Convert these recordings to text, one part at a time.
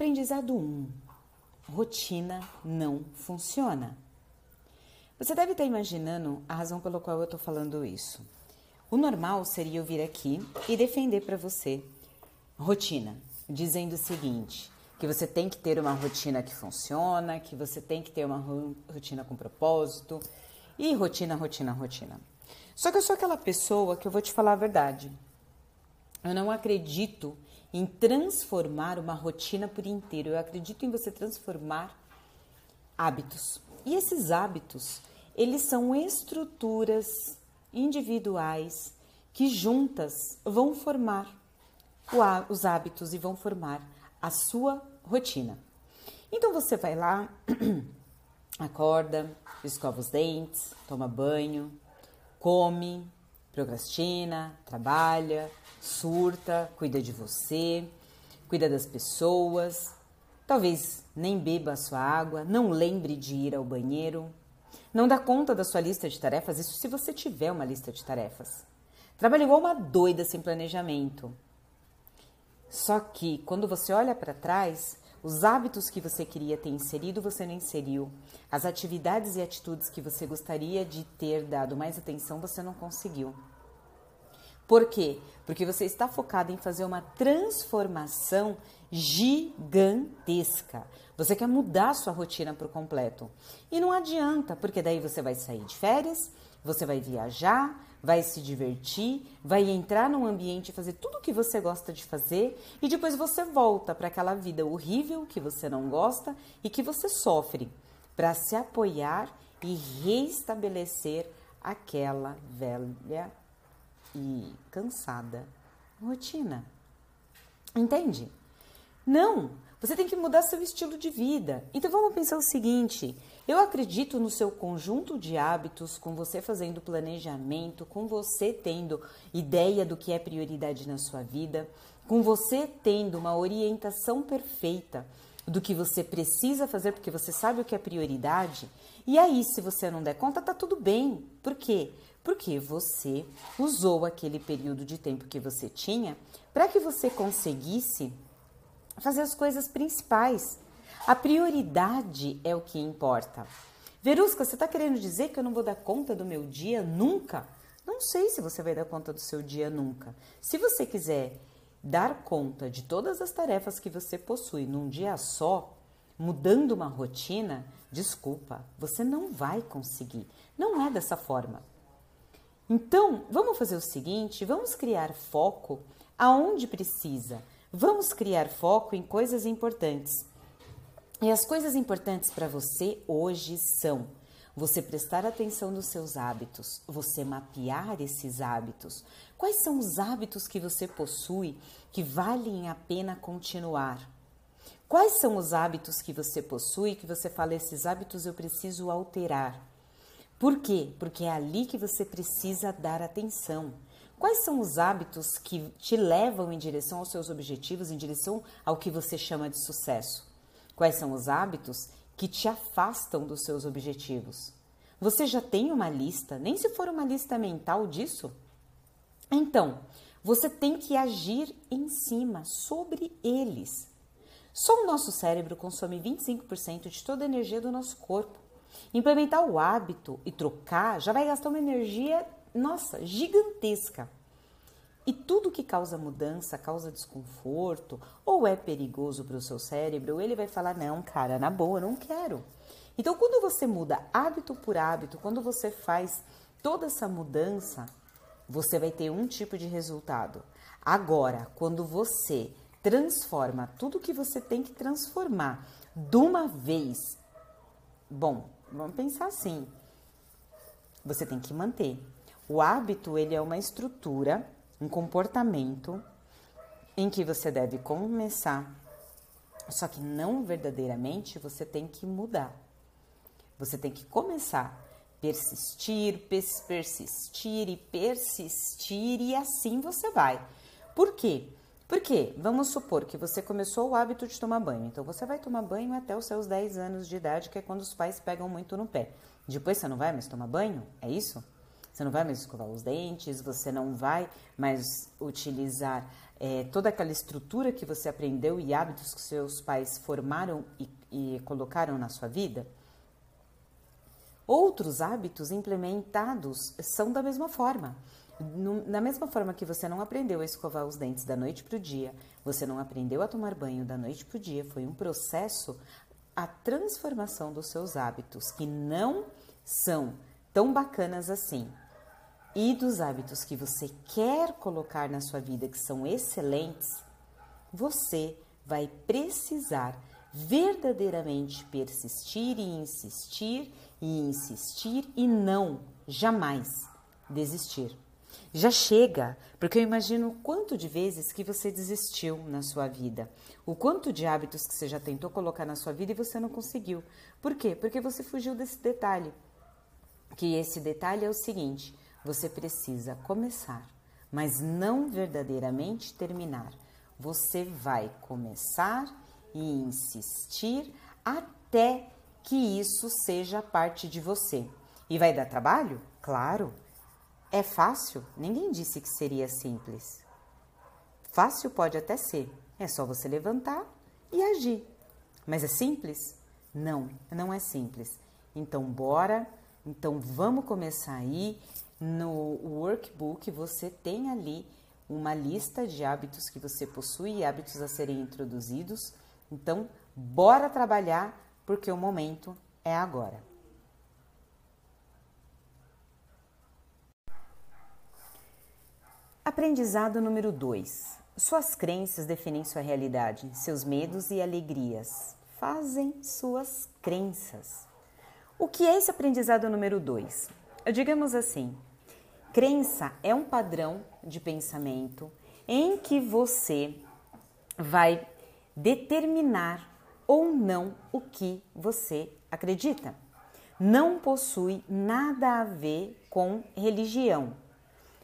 Aprendizado 1. Rotina não funciona. Você deve estar imaginando a razão pela qual eu estou falando isso. O normal seria eu vir aqui e defender para você rotina, dizendo o seguinte: que você tem que ter uma rotina que funciona, que você tem que ter uma rotina com propósito e rotina, rotina, rotina. Só que eu sou aquela pessoa que eu vou te falar a verdade. Eu não acredito em transformar uma rotina por inteiro. Eu acredito em você transformar hábitos. E esses hábitos, eles são estruturas individuais que juntas vão formar os hábitos e vão formar a sua rotina. Então você vai lá, acorda, escova os dentes, toma banho, come, procrastina, trabalha, surta, cuida de você, cuida das pessoas, talvez nem beba a sua água, não lembre de ir ao banheiro, não dá conta da sua lista de tarefas, isso se você tiver uma lista de tarefas. Trabalha igual uma doida sem planejamento. Só que quando você olha para trás, os hábitos que você queria ter inserido, você não inseriu. As atividades e atitudes que você gostaria de ter dado mais atenção, você não conseguiu. Por quê? Porque você está focado em fazer uma transformação gigantesca. Você quer mudar sua rotina por completo. E não adianta, porque daí você vai sair de férias, você vai viajar, vai se divertir, vai entrar num ambiente fazer tudo o que você gosta de fazer e depois você volta para aquela vida horrível que você não gosta e que você sofre, para se apoiar e reestabelecer aquela velha e cansada rotina. Entende? Não, você tem que mudar seu estilo de vida. Então vamos pensar o seguinte: eu acredito no seu conjunto de hábitos, com você fazendo planejamento, com você tendo ideia do que é prioridade na sua vida, com você tendo uma orientação perfeita do que você precisa fazer, porque você sabe o que é prioridade. E aí, se você não der conta, tá tudo bem. Por quê? Porque você usou aquele período de tempo que você tinha para que você conseguisse fazer as coisas principais. A prioridade é o que importa. Verusca, você está querendo dizer que eu não vou dar conta do meu dia nunca? Não sei se você vai dar conta do seu dia nunca. Se você quiser dar conta de todas as tarefas que você possui num dia só, mudando uma rotina, desculpa, você não vai conseguir. Não é dessa forma. Então, vamos fazer o seguinte: vamos criar foco aonde precisa. Vamos criar foco em coisas importantes. E as coisas importantes para você hoje são você prestar atenção nos seus hábitos, você mapear esses hábitos. Quais são os hábitos que você possui que valem a pena continuar? Quais são os hábitos que você possui que você fala, esses hábitos eu preciso alterar? Por quê? Porque é ali que você precisa dar atenção. Quais são os hábitos que te levam em direção aos seus objetivos, em direção ao que você chama de sucesso? Quais são os hábitos que te afastam dos seus objetivos? Você já tem uma lista, nem se for uma lista mental disso? Então, você tem que agir em cima, sobre eles. Só o nosso cérebro consome 25% de toda a energia do nosso corpo. Implementar o hábito e trocar já vai gastar uma energia, nossa, gigantesca. E tudo que causa mudança, causa desconforto ou é perigoso para o seu cérebro, ele vai falar: não, cara, na boa, não quero. Então, quando você muda hábito por hábito, quando você faz toda essa mudança, você vai ter um tipo de resultado. Agora, quando você transforma tudo que você tem que transformar de uma vez, bom, vamos pensar assim: você tem que manter. O hábito ele é uma estrutura um comportamento em que você deve começar, só que não verdadeiramente você tem que mudar. Você tem que começar, persistir, persistir e persistir e assim você vai. Por quê? Porque vamos supor que você começou o hábito de tomar banho. Então você vai tomar banho até os seus 10 anos de idade, que é quando os pais pegam muito no pé. Depois você não vai mais tomar banho? É isso? Você não vai mais escovar os dentes, você não vai mais utilizar é, toda aquela estrutura que você aprendeu e hábitos que seus pais formaram e, e colocaram na sua vida. Outros hábitos implementados são da mesma forma. No, da mesma forma que você não aprendeu a escovar os dentes da noite para o dia, você não aprendeu a tomar banho da noite para o dia, foi um processo a transformação dos seus hábitos, que não são tão bacanas assim, e dos hábitos que você quer colocar na sua vida, que são excelentes, você vai precisar verdadeiramente persistir e insistir e insistir e não jamais desistir. Já chega, porque eu imagino o quanto de vezes que você desistiu na sua vida, o quanto de hábitos que você já tentou colocar na sua vida e você não conseguiu. Por quê? Porque você fugiu desse detalhe. Que esse detalhe é o seguinte: você precisa começar, mas não verdadeiramente terminar. Você vai começar e insistir até que isso seja parte de você. E vai dar trabalho? Claro. É fácil? Ninguém disse que seria simples. Fácil pode até ser, é só você levantar e agir. Mas é simples? Não, não é simples. Então, bora. Então, vamos começar aí. No workbook, você tem ali uma lista de hábitos que você possui, hábitos a serem introduzidos. Então, bora trabalhar, porque o momento é agora. Aprendizado número 2. Suas crenças definem sua realidade, seus medos e alegrias fazem suas crenças. O que é esse aprendizado número 2? Digamos assim, crença é um padrão de pensamento em que você vai determinar ou não o que você acredita. Não possui nada a ver com religião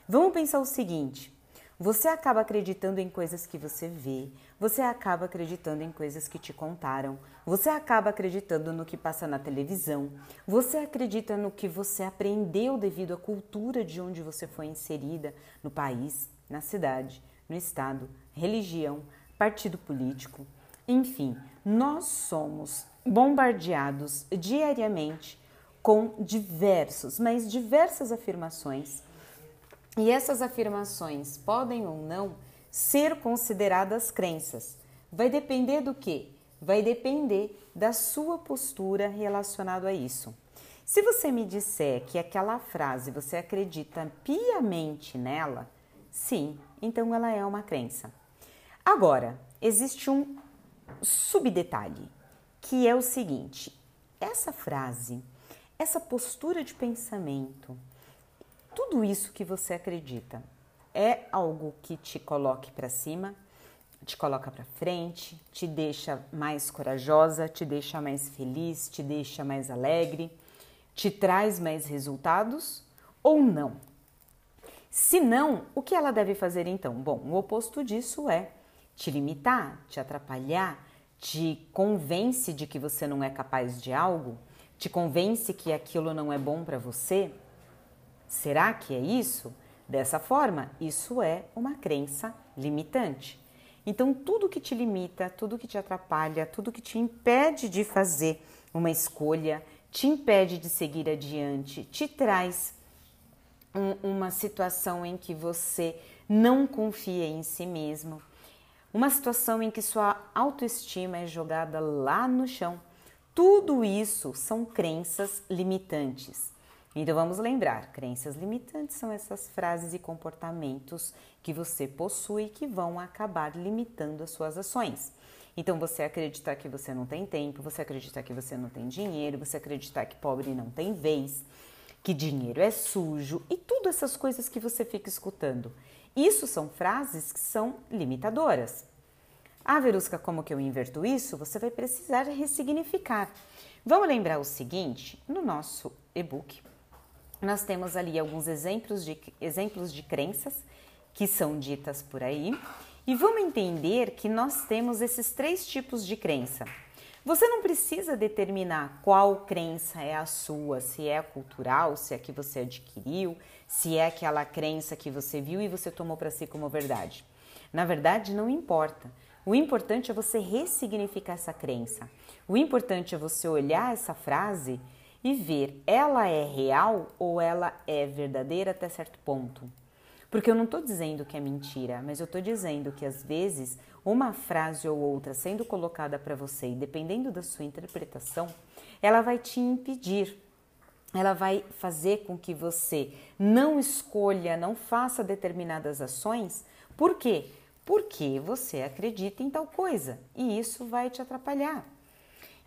Vamos pensar o seguinte: você acaba acreditando em coisas que você vê, você acaba acreditando em coisas que te contaram, você acaba acreditando no que passa na televisão, você acredita no que você aprendeu devido à cultura de onde você foi inserida, no país, na cidade, no estado, religião, partido político. Enfim, nós somos bombardeados diariamente com diversos, mas diversas afirmações e essas afirmações podem ou não ser consideradas crenças. Vai depender do que? Vai depender da sua postura relacionado a isso. Se você me disser que aquela frase você acredita piamente nela, sim, então ela é uma crença. Agora, existe um subdetalhe, que é o seguinte: essa frase, essa postura de pensamento, tudo isso que você acredita é algo que te coloque para cima, te coloca para frente, te deixa mais corajosa, te deixa mais feliz, te deixa mais alegre, te traz mais resultados ou não? Se não, o que ela deve fazer então? Bom, o oposto disso é te limitar, te atrapalhar, te convence de que você não é capaz de algo, te convence que aquilo não é bom para você, Será que é isso? Dessa forma, isso é uma crença limitante. Então, tudo que te limita, tudo que te atrapalha, tudo que te impede de fazer uma escolha, te impede de seguir adiante, te traz um, uma situação em que você não confia em si mesmo, uma situação em que sua autoestima é jogada lá no chão. Tudo isso são crenças limitantes. Então vamos lembrar: crenças limitantes são essas frases e comportamentos que você possui que vão acabar limitando as suas ações. Então você acreditar que você não tem tempo, você acreditar que você não tem dinheiro, você acreditar que pobre não tem vez, que dinheiro é sujo e tudo essas coisas que você fica escutando. Isso são frases que são limitadoras. Ah, Verusca, como que eu inverto isso? Você vai precisar ressignificar. Vamos lembrar o seguinte: no nosso e-book nós temos ali alguns exemplos de, exemplos de crenças que são ditas por aí. E vamos entender que nós temos esses três tipos de crença. Você não precisa determinar qual crença é a sua, se é cultural, se é que você adquiriu, se é aquela crença que você viu e você tomou para si como verdade. Na verdade, não importa. O importante é você ressignificar essa crença. O importante é você olhar essa frase e ver ela é real ou ela é verdadeira até certo ponto. Porque eu não estou dizendo que é mentira, mas eu estou dizendo que às vezes uma frase ou outra sendo colocada para você e dependendo da sua interpretação, ela vai te impedir, ela vai fazer com que você não escolha, não faça determinadas ações. Por quê? Porque você acredita em tal coisa e isso vai te atrapalhar.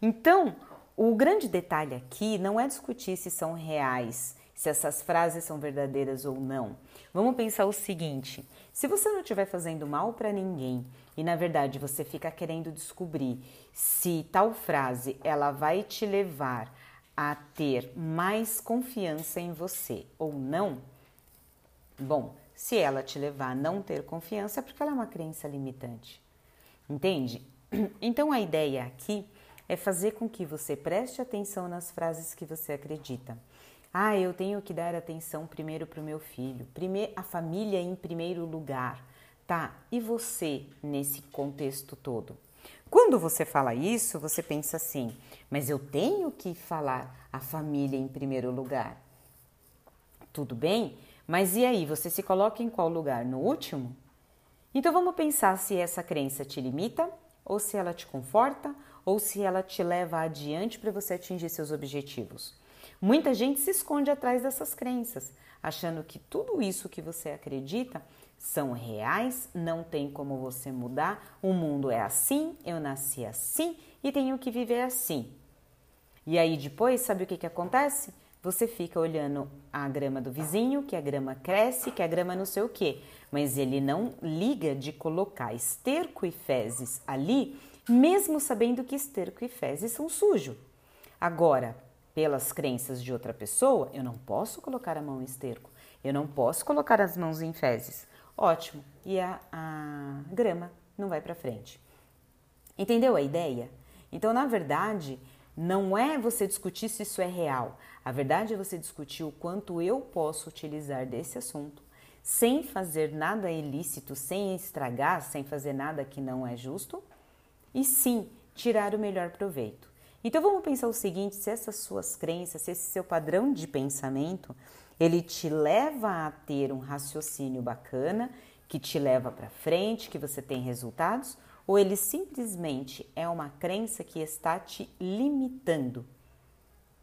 Então, o grande detalhe aqui não é discutir se são reais, se essas frases são verdadeiras ou não. Vamos pensar o seguinte: se você não estiver fazendo mal para ninguém e na verdade você fica querendo descobrir se tal frase ela vai te levar a ter mais confiança em você ou não, bom, se ela te levar a não ter confiança é porque ela é uma crença limitante. Entende? Então a ideia aqui é fazer com que você preste atenção nas frases que você acredita. Ah, eu tenho que dar atenção primeiro para o meu filho, primeiro a família em primeiro lugar, tá? E você nesse contexto todo? Quando você fala isso, você pensa assim: mas eu tenho que falar a família em primeiro lugar. Tudo bem? Mas e aí, você se coloca em qual lugar? No último? Então vamos pensar se essa crença te limita, ou se ela te conforta, ou se ela te leva adiante para você atingir seus objetivos. Muita gente se esconde atrás dessas crenças, achando que tudo isso que você acredita são reais, não tem como você mudar, o mundo é assim, eu nasci assim e tenho que viver assim. E aí depois, sabe o que, que acontece? Você fica olhando a grama do vizinho, que a grama cresce, que a grama não sei o quê, mas ele não liga de colocar esterco e fezes ali, mesmo sabendo que esterco e fezes são sujos. Agora, pelas crenças de outra pessoa, eu não posso colocar a mão em esterco, eu não posso colocar as mãos em fezes. Ótimo, e a, a grama não vai para frente. Entendeu a ideia? Então, na verdade, não é você discutir se isso é real. A verdade é você discutir o quanto eu posso utilizar desse assunto sem fazer nada ilícito, sem estragar, sem fazer nada que não é justo e sim tirar o melhor proveito. Então vamos pensar o seguinte: se essas suas crenças, se esse seu padrão de pensamento, ele te leva a ter um raciocínio bacana, que te leva para frente, que você tem resultados, ou ele simplesmente é uma crença que está te limitando.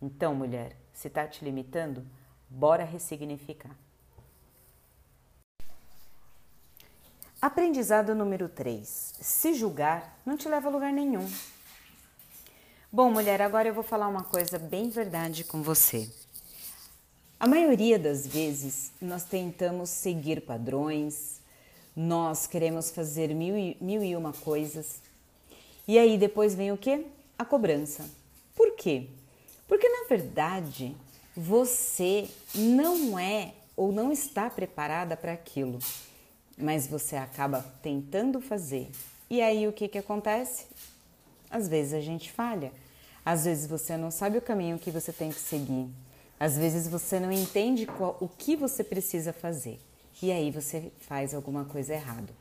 Então, mulher, se está te limitando, bora ressignificar. Aprendizado número 3. Se julgar não te leva a lugar nenhum. Bom, mulher, agora eu vou falar uma coisa bem verdade com você. A maioria das vezes nós tentamos seguir padrões, nós queremos fazer mil e, mil e uma coisas. E aí depois vem o que? A cobrança. Por quê? Porque na verdade você não é ou não está preparada para aquilo, mas você acaba tentando fazer. E aí o que, que acontece? Às vezes a gente falha. Às vezes você não sabe o caminho que você tem que seguir. Às vezes você não entende qual, o que você precisa fazer. E aí você faz alguma coisa errada.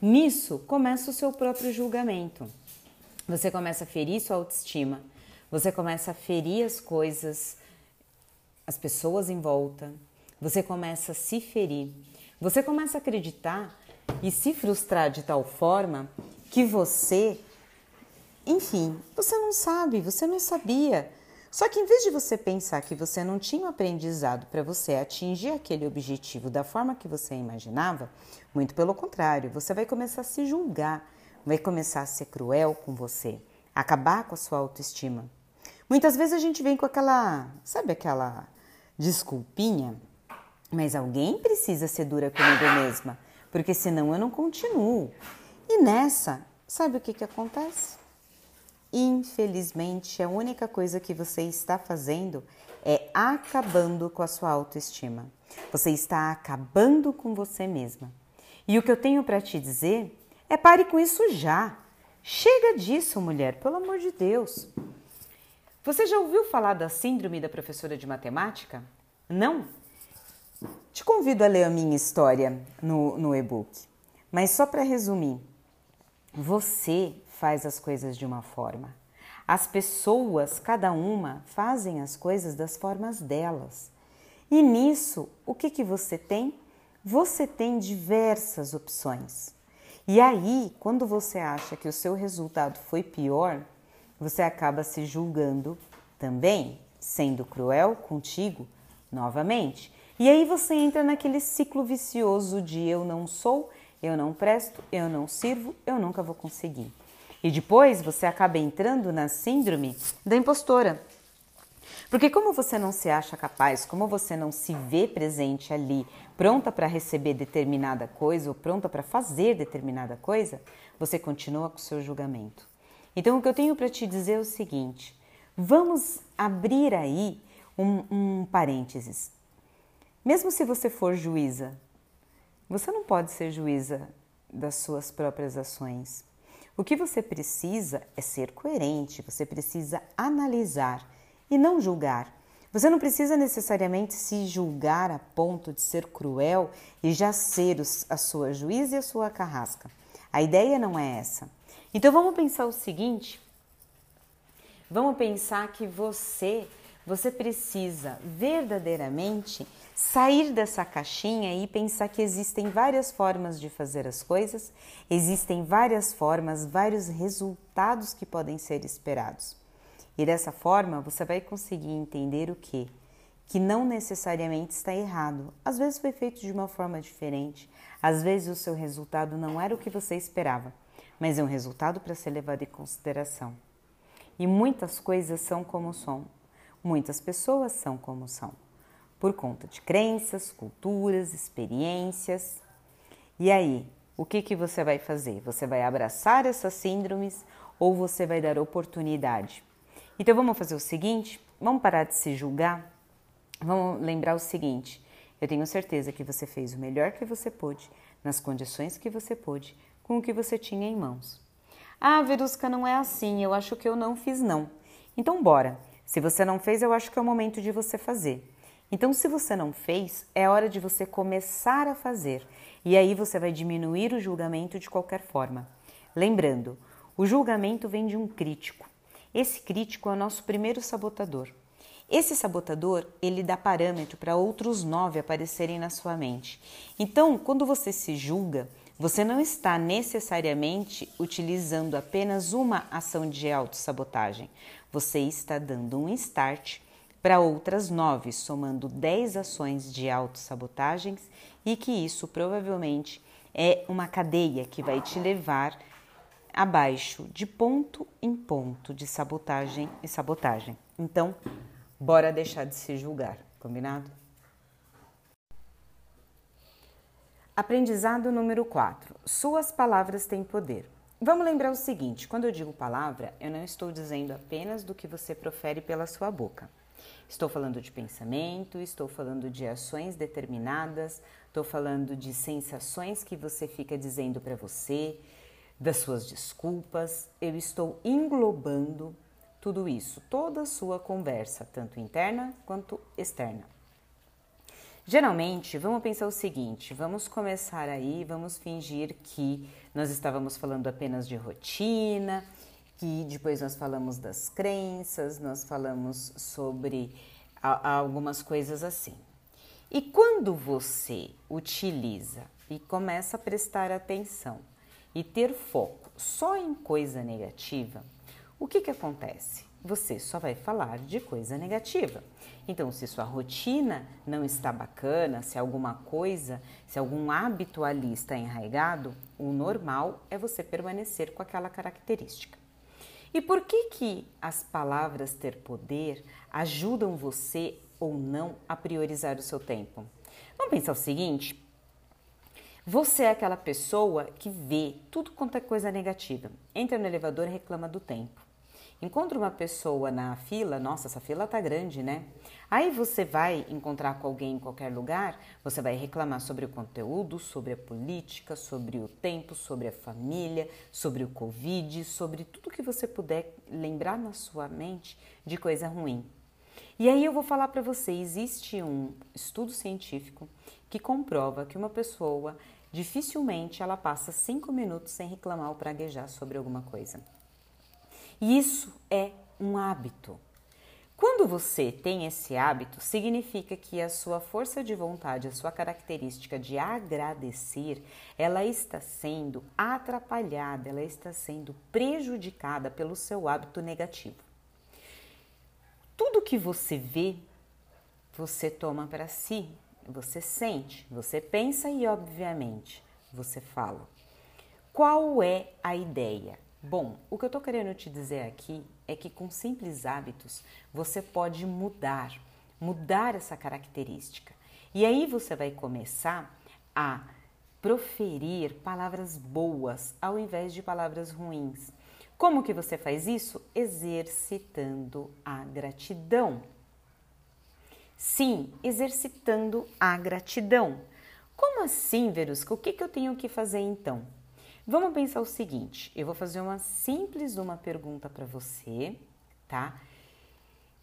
Nisso começa o seu próprio julgamento. Você começa a ferir sua autoestima. Você começa a ferir as coisas, as pessoas em volta. Você começa a se ferir. Você começa a acreditar e se frustrar de tal forma que você enfim, você não sabe, você não sabia. Só que em vez de você pensar que você não tinha um aprendizado para você atingir aquele objetivo da forma que você imaginava, muito pelo contrário, você vai começar a se julgar, vai começar a ser cruel com você, acabar com a sua autoestima. Muitas vezes a gente vem com aquela, sabe aquela desculpinha? Mas alguém precisa ser dura comigo mesma, porque senão eu não continuo. E nessa, sabe o que, que acontece? Infelizmente, a única coisa que você está fazendo é acabando com a sua autoestima. Você está acabando com você mesma. E o que eu tenho para te dizer é pare com isso já. Chega disso, mulher, pelo amor de Deus. Você já ouviu falar da síndrome da professora de matemática? Não? Te convido a ler a minha história no, no e-book. Mas só para resumir, você faz as coisas de uma forma. As pessoas, cada uma, fazem as coisas das formas delas. E nisso, o que, que você tem? Você tem diversas opções. E aí, quando você acha que o seu resultado foi pior, você acaba se julgando também, sendo cruel contigo novamente. E aí você entra naquele ciclo vicioso de eu não sou, eu não presto, eu não sirvo, eu nunca vou conseguir. E depois você acaba entrando na síndrome da impostora. Porque como você não se acha capaz, como você não se vê presente ali, pronta para receber determinada coisa ou pronta para fazer determinada coisa, você continua com o seu julgamento. Então o que eu tenho para te dizer é o seguinte: vamos abrir aí um, um parênteses. Mesmo se você for juíza, você não pode ser juíza das suas próprias ações. O que você precisa é ser coerente, você precisa analisar e não julgar. Você não precisa necessariamente se julgar a ponto de ser cruel e já ser a sua juíza e a sua carrasca. A ideia não é essa. Então vamos pensar o seguinte: vamos pensar que você, você precisa verdadeiramente sair dessa caixinha e pensar que existem várias formas de fazer as coisas, existem várias formas, vários resultados que podem ser esperados. E dessa forma você vai conseguir entender o que? Que não necessariamente está errado. Às vezes foi feito de uma forma diferente, às vezes o seu resultado não era o que você esperava, mas é um resultado para ser levado em consideração. E muitas coisas são como são, muitas pessoas são como são, por conta de crenças, culturas, experiências. E aí, o que, que você vai fazer? Você vai abraçar essas síndromes ou você vai dar oportunidade? Então vamos fazer o seguinte: vamos parar de se julgar. Vamos lembrar o seguinte: eu tenho certeza que você fez o melhor que você pôde, nas condições que você pôde, com o que você tinha em mãos. Ah, Verusca, não é assim, eu acho que eu não fiz, não. Então, bora. Se você não fez, eu acho que é o momento de você fazer. Então, se você não fez, é hora de você começar a fazer. E aí você vai diminuir o julgamento de qualquer forma. Lembrando, o julgamento vem de um crítico. Esse crítico é o nosso primeiro sabotador. Esse sabotador, ele dá parâmetro para outros nove aparecerem na sua mente. Então, quando você se julga, você não está necessariamente utilizando apenas uma ação de autossabotagem. Você está dando um start para outras nove, somando dez ações de autossabotagens e que isso provavelmente é uma cadeia que vai te levar abaixo de ponto em ponto de sabotagem e sabotagem. Então, bora deixar de se julgar, combinado? Aprendizado número 4. Suas palavras têm poder. Vamos lembrar o seguinte: quando eu digo palavra, eu não estou dizendo apenas do que você profere pela sua boca. Estou falando de pensamento, estou falando de ações determinadas, estou falando de sensações que você fica dizendo para você, das suas desculpas, eu estou englobando tudo isso, toda a sua conversa, tanto interna quanto externa. Geralmente, vamos pensar o seguinte: vamos começar aí, vamos fingir que nós estávamos falando apenas de rotina, que depois nós falamos das crenças, nós falamos sobre algumas coisas assim. E quando você utiliza e começa a prestar atenção e ter foco só em coisa negativa, o que, que acontece? Você só vai falar de coisa negativa. Então, se sua rotina não está bacana, se alguma coisa, se algum hábito ali está enraizado, o normal é você permanecer com aquela característica. E por que que as palavras ter poder ajudam você ou não a priorizar o seu tempo? Vamos pensar o seguinte: você é aquela pessoa que vê tudo quanto é coisa negativa. Entra no elevador e reclama do tempo. Encontra uma pessoa na fila, nossa, essa fila tá grande, né? Aí você vai encontrar com alguém em qualquer lugar, você vai reclamar sobre o conteúdo, sobre a política, sobre o tempo, sobre a família, sobre o Covid, sobre tudo que você puder lembrar na sua mente de coisa ruim. E aí eu vou falar para você, existe um estudo científico que comprova que uma pessoa dificilmente ela passa cinco minutos sem reclamar ou praguejar sobre alguma coisa. E isso é um hábito. Quando você tem esse hábito, significa que a sua força de vontade, a sua característica de agradecer, ela está sendo atrapalhada, ela está sendo prejudicada pelo seu hábito negativo. Tudo que você vê, você toma para si, você sente, você pensa e, obviamente, você fala. Qual é a ideia? Bom, o que eu estou querendo te dizer aqui é que com simples hábitos você pode mudar, mudar essa característica. E aí você vai começar a proferir palavras boas ao invés de palavras ruins. Como que você faz isso? Exercitando a gratidão. Sim, exercitando a gratidão. Como assim, Verusca? O que, que eu tenho que fazer então? Vamos pensar o seguinte: eu vou fazer uma simples uma pergunta para você, tá?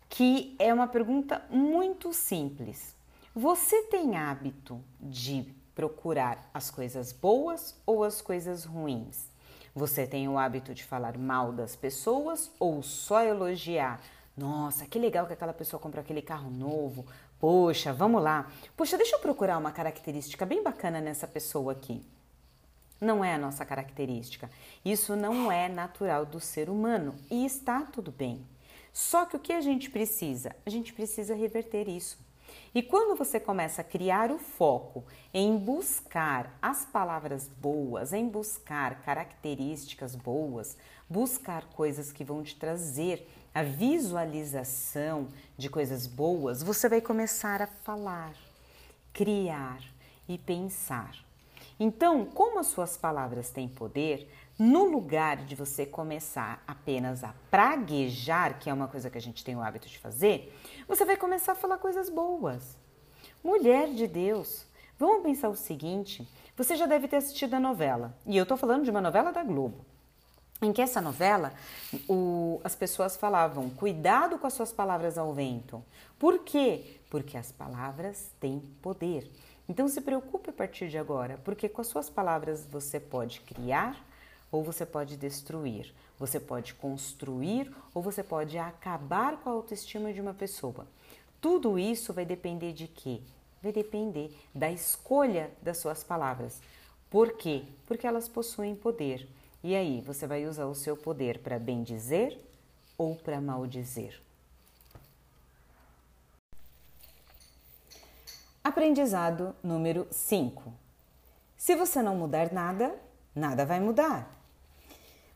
Que é uma pergunta muito simples. Você tem hábito de procurar as coisas boas ou as coisas ruins? Você tem o hábito de falar mal das pessoas ou só elogiar? Nossa, que legal que aquela pessoa comprou aquele carro novo. Poxa, vamos lá. Poxa, deixa eu procurar uma característica bem bacana nessa pessoa aqui não é a nossa característica. Isso não é natural do ser humano e está tudo bem. Só que o que a gente precisa? A gente precisa reverter isso. E quando você começa a criar o foco em buscar as palavras boas, em buscar características boas, buscar coisas que vão te trazer a visualização de coisas boas, você vai começar a falar, criar e pensar. Então, como as suas palavras têm poder, no lugar de você começar apenas a praguejar, que é uma coisa que a gente tem o hábito de fazer, você vai começar a falar coisas boas. Mulher de Deus, vamos pensar o seguinte: você já deve ter assistido a novela, e eu estou falando de uma novela da Globo, em que essa novela o, as pessoas falavam: cuidado com as suas palavras ao vento. Por quê? Porque as palavras têm poder. Então se preocupe a partir de agora, porque com as suas palavras você pode criar ou você pode destruir, você pode construir ou você pode acabar com a autoestima de uma pessoa. Tudo isso vai depender de quê? Vai depender da escolha das suas palavras. Por quê? Porque elas possuem poder. E aí, você vai usar o seu poder para bem dizer ou para mal Aprendizado número 5. Se você não mudar nada, nada vai mudar.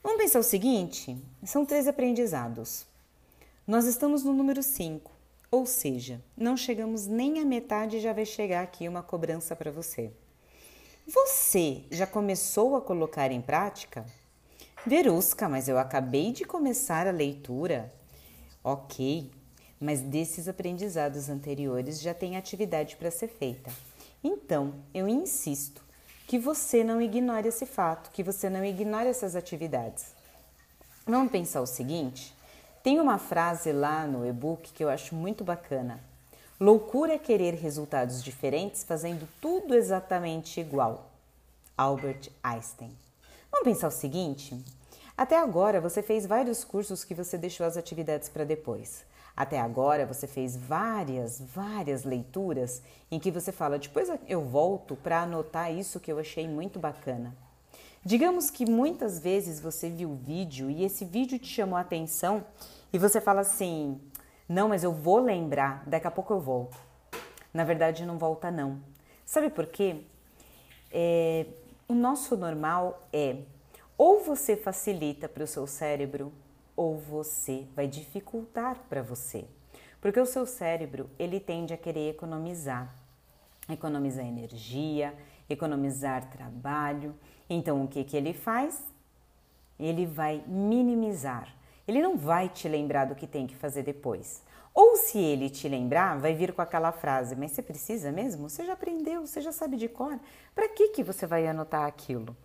Vamos pensar o seguinte: são três aprendizados. Nós estamos no número 5, ou seja, não chegamos nem à metade e já vai chegar aqui uma cobrança para você. Você já começou a colocar em prática? Verusca, mas eu acabei de começar a leitura. Ok, mas desses aprendizados anteriores já tem atividade para ser feita. Então, eu insisto que você não ignore esse fato, que você não ignore essas atividades. Vamos pensar o seguinte: tem uma frase lá no e-book que eu acho muito bacana. Loucura é querer resultados diferentes fazendo tudo exatamente igual. Albert Einstein. Vamos pensar o seguinte: até agora você fez vários cursos que você deixou as atividades para depois. Até agora você fez várias, várias leituras em que você fala, depois eu volto para anotar isso que eu achei muito bacana. Digamos que muitas vezes você viu o vídeo e esse vídeo te chamou a atenção e você fala assim: não, mas eu vou lembrar, daqui a pouco eu volto. Na verdade, não volta, não. Sabe por quê? É, o nosso normal é ou você facilita para o seu cérebro ou você vai dificultar para você. Porque o seu cérebro, ele tende a querer economizar. Economizar energia, economizar trabalho. Então, o que, que ele faz? Ele vai minimizar. Ele não vai te lembrar do que tem que fazer depois. Ou se ele te lembrar, vai vir com aquela frase: Mas você precisa mesmo? Você já aprendeu, você já sabe de cor. Para que, que você vai anotar aquilo?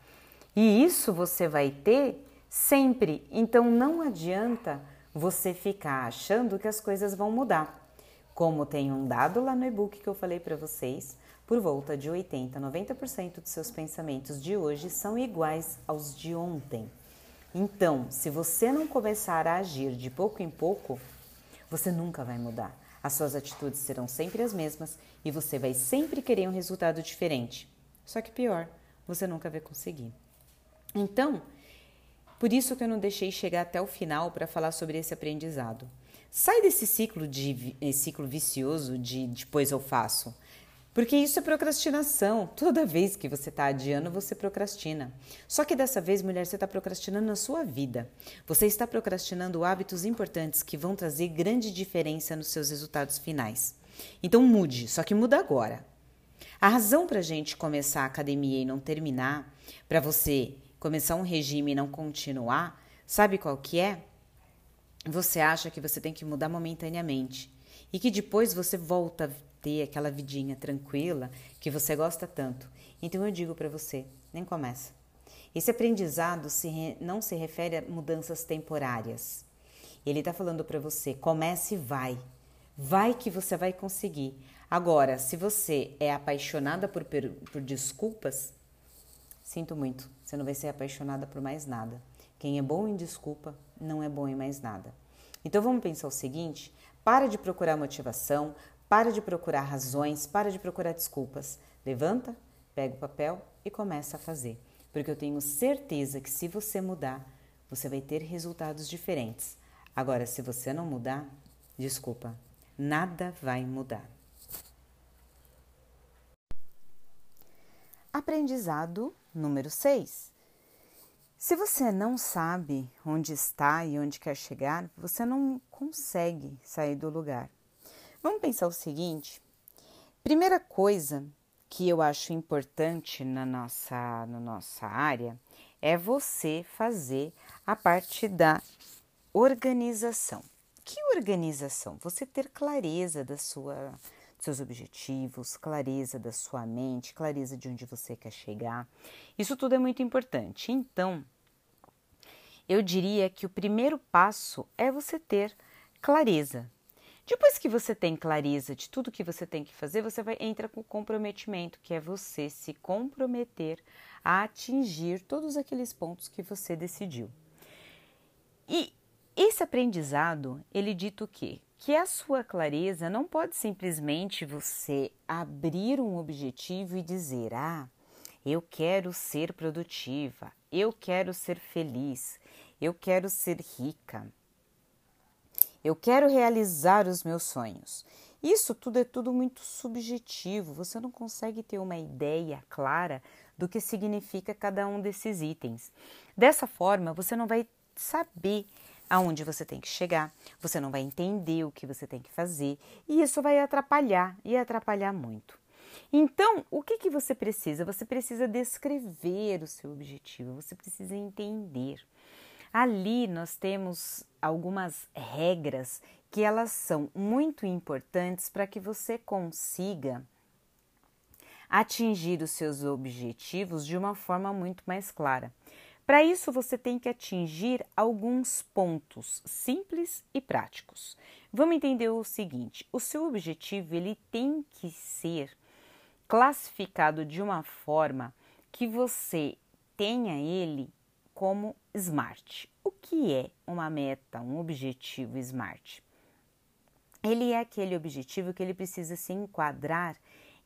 E isso você vai ter sempre. Então não adianta você ficar achando que as coisas vão mudar. Como tem um dado lá no e-book que eu falei para vocês, por volta de 80, 90% dos seus pensamentos de hoje são iguais aos de ontem. Então, se você não começar a agir de pouco em pouco, você nunca vai mudar. As suas atitudes serão sempre as mesmas e você vai sempre querer um resultado diferente. Só que pior, você nunca vai conseguir. Então, por isso que eu não deixei chegar até o final para falar sobre esse aprendizado. Sai desse ciclo de ciclo vicioso de depois eu faço. Porque isso é procrastinação. Toda vez que você está adiando, você procrastina. Só que dessa vez, mulher, você está procrastinando na sua vida. Você está procrastinando hábitos importantes que vão trazer grande diferença nos seus resultados finais. Então mude, só que muda agora. A razão para a gente começar a academia e não terminar, para você começar um regime e não continuar, sabe qual que é? Você acha que você tem que mudar momentaneamente e que depois você volta ter aquela vidinha tranquila que você gosta tanto. Então eu digo para você, nem começa. Esse aprendizado se re, não se refere a mudanças temporárias. Ele está falando para você, comece e vai. Vai que você vai conseguir. Agora, se você é apaixonada por, por desculpas, sinto muito, você não vai ser apaixonada por mais nada. Quem é bom em desculpa não é bom em mais nada. Então vamos pensar o seguinte: para de procurar motivação, para de procurar razões, para de procurar desculpas. Levanta, pega o papel e começa a fazer. Porque eu tenho certeza que se você mudar, você vai ter resultados diferentes. Agora, se você não mudar, desculpa, nada vai mudar. Aprendizado número 6. Se você não sabe onde está e onde quer chegar, você não consegue sair do lugar. Vamos pensar o seguinte: primeira coisa que eu acho importante na nossa, na nossa área é você fazer a parte da organização. Que organização? Você ter clareza da sua, seus objetivos, clareza da sua mente, clareza de onde você quer chegar. Isso tudo é muito importante. Então, eu diria que o primeiro passo é você ter clareza depois que você tem clareza de tudo que você tem que fazer, você vai entra com comprometimento, que é você se comprometer a atingir todos aqueles pontos que você decidiu. E esse aprendizado, ele dita o quê? Que a sua clareza não pode simplesmente você abrir um objetivo e dizer: "Ah, eu quero ser produtiva, eu quero ser feliz, eu quero ser rica". Eu quero realizar os meus sonhos. Isso tudo é tudo muito subjetivo, você não consegue ter uma ideia clara do que significa cada um desses itens. Dessa forma, você não vai saber aonde você tem que chegar, você não vai entender o que você tem que fazer e isso vai atrapalhar e atrapalhar muito. Então, o que, que você precisa? Você precisa descrever o seu objetivo, você precisa entender. Ali nós temos algumas regras que elas são muito importantes para que você consiga atingir os seus objetivos de uma forma muito mais clara. Para isso, você tem que atingir alguns pontos simples e práticos. Vamos entender o seguinte: o seu objetivo ele tem que ser classificado de uma forma que você tenha ele como SMART. O que é uma meta, um objetivo SMART? Ele é aquele objetivo que ele precisa se enquadrar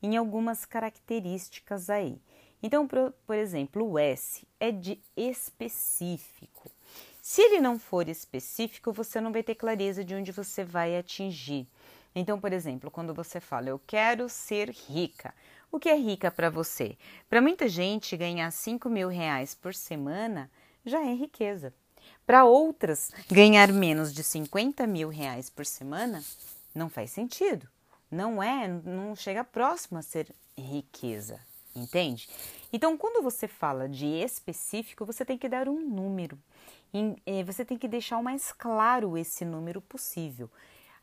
em algumas características aí. Então, por, exemplo, o S é de específico. Se ele não for específico, você não vai ter clareza de onde você vai atingir. Então, por exemplo, quando você fala eu quero ser rica, o que é rica para você? Para muita gente, ganhar 5 mil reais por semana já é riqueza. Para outras, ganhar menos de 50 mil reais por semana não faz sentido. Não é, não chega próximo a ser riqueza, entende? Então, quando você fala de específico, você tem que dar um número. eh, você tem que deixar o mais claro esse número possível.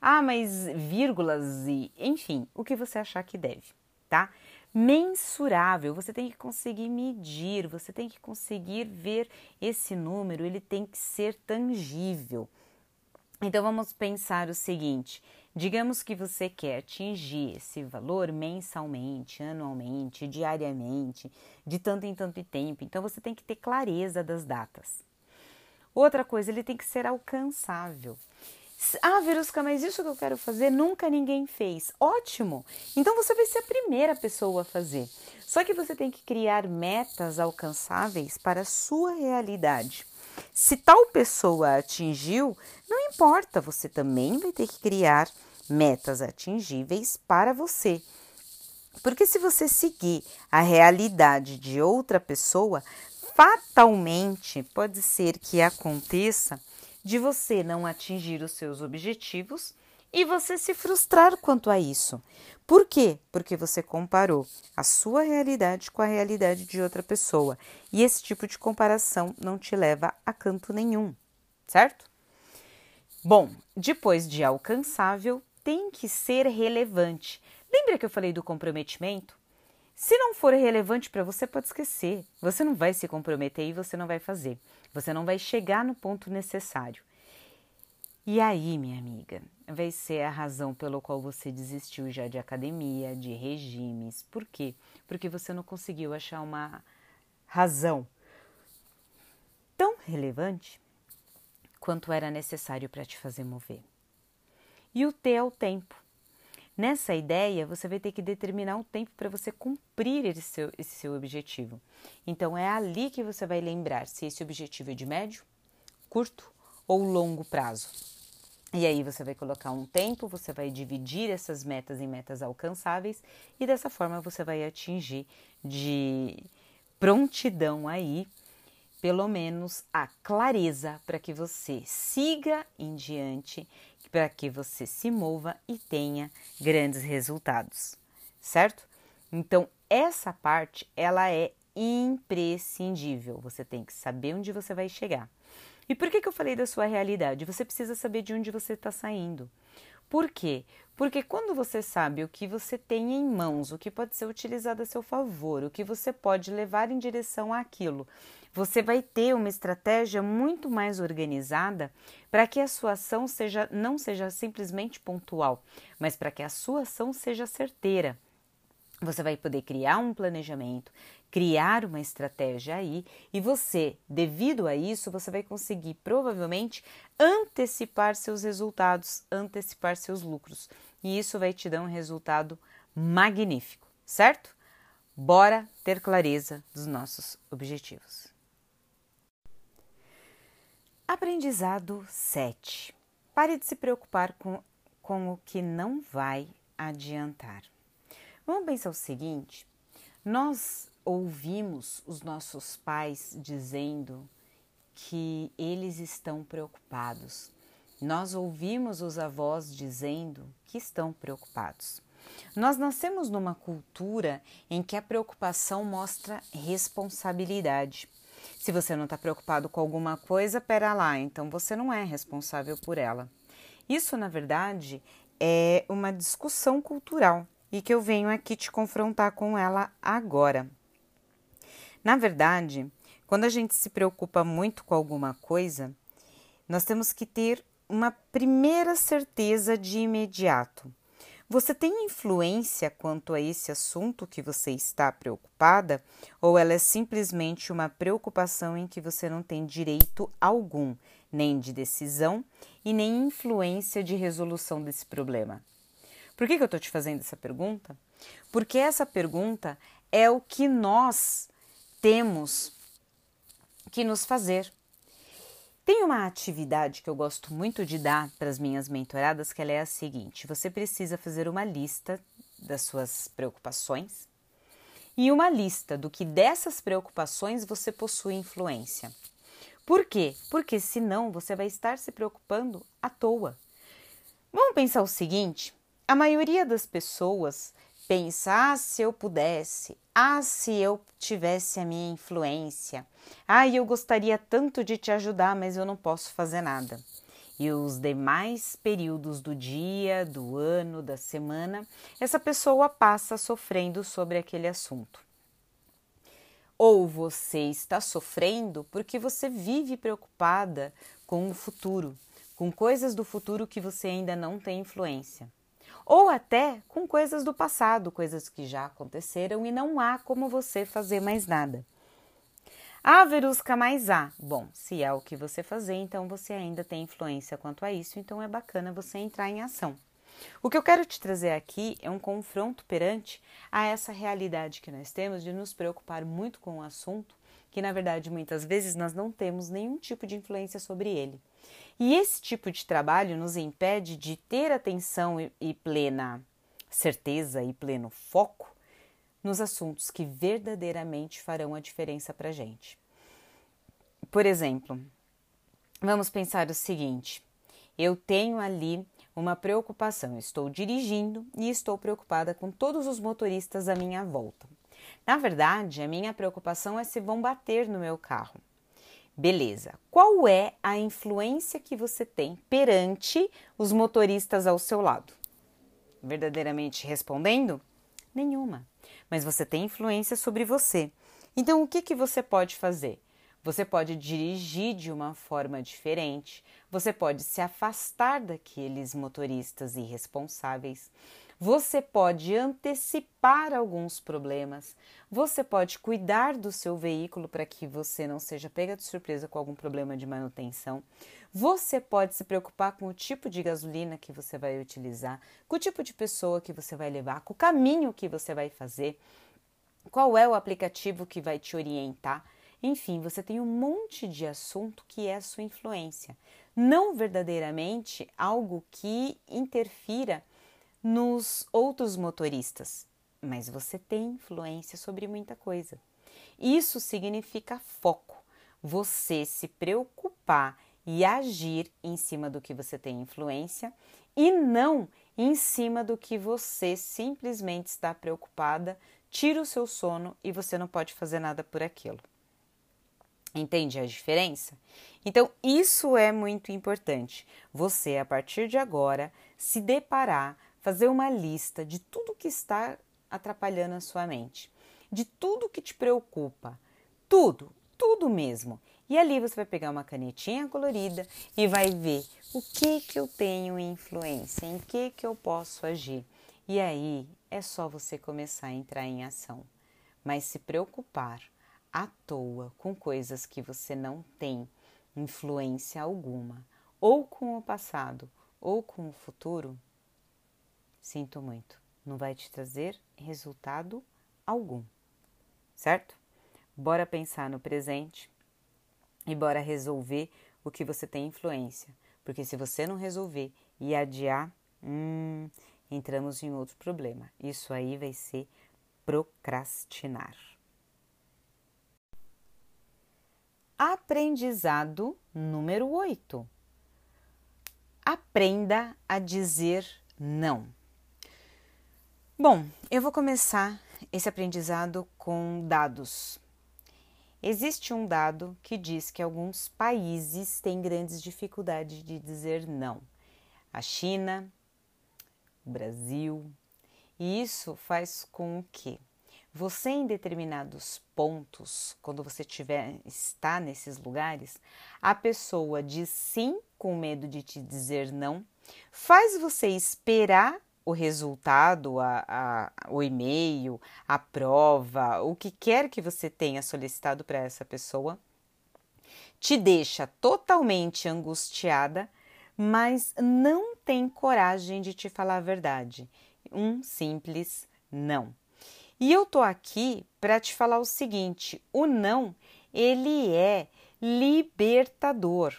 Ah, mas vírgulas e, enfim, o que você achar que deve, tá? Mensurável, você tem que conseguir medir, você tem que conseguir ver esse número, ele tem que ser tangível. Então vamos pensar o seguinte: digamos que você quer atingir esse valor mensalmente, anualmente, diariamente, de tanto em tanto tempo. Então você tem que ter clareza das datas. Outra coisa, ele tem que ser alcançável. Ah, Verusca, mas isso que eu quero fazer nunca ninguém fez. Ótimo! Então você vai ser a primeira pessoa a fazer. Só que você tem que criar metas alcançáveis para a sua realidade. Se tal pessoa atingiu, não importa, você também vai ter que criar metas atingíveis para você. Porque se você seguir a realidade de outra pessoa, fatalmente pode ser que aconteça de você não atingir os seus objetivos e você se frustrar quanto a isso. Por quê? Porque você comparou a sua realidade com a realidade de outra pessoa. E esse tipo de comparação não te leva a canto nenhum, certo? Bom, depois de alcançável, tem que ser relevante. Lembra que eu falei do comprometimento? Se não for relevante para você, pode esquecer. Você não vai se comprometer e você não vai fazer. Você não vai chegar no ponto necessário. E aí, minha amiga, vai ser a razão pelo qual você desistiu já de academia, de regimes. Por quê? Porque você não conseguiu achar uma razão tão relevante quanto era necessário para te fazer mover. E o T é o tempo. Nessa ideia, você vai ter que determinar um tempo para você cumprir esse seu, esse seu objetivo. Então, é ali que você vai lembrar se esse objetivo é de médio, curto ou longo prazo. E aí você vai colocar um tempo, você vai dividir essas metas em metas alcançáveis e dessa forma você vai atingir de prontidão aí, pelo menos a clareza para que você siga em diante, para que você se mova e tenha grandes resultados, certo? Então, essa parte ela é imprescindível. Você tem que saber onde você vai chegar. E por que, que eu falei da sua realidade? Você precisa saber de onde você está saindo. Por quê? Porque quando você sabe o que você tem em mãos, o que pode ser utilizado a seu favor, o que você pode levar em direção àquilo, você vai ter uma estratégia muito mais organizada para que a sua ação seja não seja simplesmente pontual, mas para que a sua ação seja certeira. Você vai poder criar um planejamento, criar uma estratégia aí e você, devido a isso, você vai conseguir provavelmente antecipar seus resultados, antecipar seus lucros. E isso vai te dar um resultado magnífico, certo? Bora ter clareza dos nossos objetivos. Aprendizado 7. Pare de se preocupar com, com o que não vai adiantar. Vamos pensar o seguinte: nós ouvimos os nossos pais dizendo que eles estão preocupados. Nós ouvimos os avós dizendo que estão preocupados. Nós nascemos numa cultura em que a preocupação mostra responsabilidade. Se você não está preocupado com alguma coisa, pera lá, então você não é responsável por ela. Isso, na verdade, é uma discussão cultural e que eu venho aqui te confrontar com ela agora. Na verdade, quando a gente se preocupa muito com alguma coisa, nós temos que ter uma primeira certeza de imediato. Você tem influência quanto a esse assunto que você está preocupada ou ela é simplesmente uma preocupação em que você não tem direito algum, nem de decisão e nem influência de resolução desse problema? Por que, que eu estou te fazendo essa pergunta? Porque essa pergunta é o que nós temos que nos fazer. Tem uma atividade que eu gosto muito de dar para as minhas mentoradas, que ela é a seguinte: você precisa fazer uma lista das suas preocupações e uma lista do que dessas preocupações você possui influência. Por quê? Porque senão você vai estar se preocupando à toa. Vamos pensar o seguinte: a maioria das pessoas pensa: ah, se eu pudesse, ah, se eu tivesse a minha influência, ah, eu gostaria tanto de te ajudar, mas eu não posso fazer nada. E os demais períodos do dia, do ano, da semana, essa pessoa passa sofrendo sobre aquele assunto. Ou você está sofrendo porque você vive preocupada com o futuro, com coisas do futuro que você ainda não tem influência ou até com coisas do passado, coisas que já aconteceram e não há como você fazer mais nada. Ah, Verusca, mais há. Bom, se é o que você fazer, então você ainda tem influência quanto a isso, então é bacana você entrar em ação. O que eu quero te trazer aqui é um confronto perante a essa realidade que nós temos de nos preocupar muito com o assunto, que na verdade muitas vezes nós não temos nenhum tipo de influência sobre ele. E esse tipo de trabalho nos impede de ter atenção e plena certeza e pleno foco nos assuntos que verdadeiramente farão a diferença para a gente. Por exemplo, vamos pensar o seguinte: eu tenho ali uma preocupação, estou dirigindo e estou preocupada com todos os motoristas à minha volta. Na verdade, a minha preocupação é se vão bater no meu carro. Beleza. Qual é a influência que você tem perante os motoristas ao seu lado? Verdadeiramente respondendo? Nenhuma. Mas você tem influência sobre você. Então, o que, que você pode fazer? Você pode dirigir de uma forma diferente, você pode se afastar daqueles motoristas irresponsáveis, você pode antecipar alguns problemas, você pode cuidar do seu veículo para que você não seja pega de surpresa com algum problema de manutenção. Você pode se preocupar com o tipo de gasolina que você vai utilizar, com o tipo de pessoa que você vai levar, com o caminho que você vai fazer, qual é o aplicativo que vai te orientar. Enfim, você tem um monte de assunto que é a sua influência, não verdadeiramente algo que interfira nos outros motoristas, mas você tem influência sobre muita coisa. Isso significa foco, você se preocupar e agir em cima do que você tem influência e não em cima do que você simplesmente está preocupada, tira o seu sono e você não pode fazer nada por aquilo. Entende a diferença? Então, isso é muito importante. Você, a partir de agora, se deparar fazer uma lista de tudo que está atrapalhando a sua mente, de tudo que te preocupa, tudo, tudo mesmo. E ali você vai pegar uma canetinha colorida e vai ver o que que eu tenho influência, em que que eu posso agir. E aí é só você começar a entrar em ação. Mas se preocupar à toa com coisas que você não tem influência alguma, ou com o passado, ou com o futuro, Sinto muito, não vai te trazer resultado algum, certo? Bora pensar no presente e bora resolver o que você tem influência, porque se você não resolver e adiar, hum, entramos em outro problema. Isso aí vai ser procrastinar. Aprendizado número 8. Aprenda a dizer não. Bom, eu vou começar esse aprendizado com dados. Existe um dado que diz que alguns países têm grandes dificuldades de dizer não. A China, o Brasil. E isso faz com que você em determinados pontos, quando você tiver está nesses lugares, a pessoa diz sim com medo de te dizer não, faz você esperar o resultado, a, a, o e-mail, a prova, o que quer que você tenha solicitado para essa pessoa, te deixa totalmente angustiada, mas não tem coragem de te falar a verdade. Um simples não. E eu tô aqui para te falar o seguinte: o não, ele é libertador.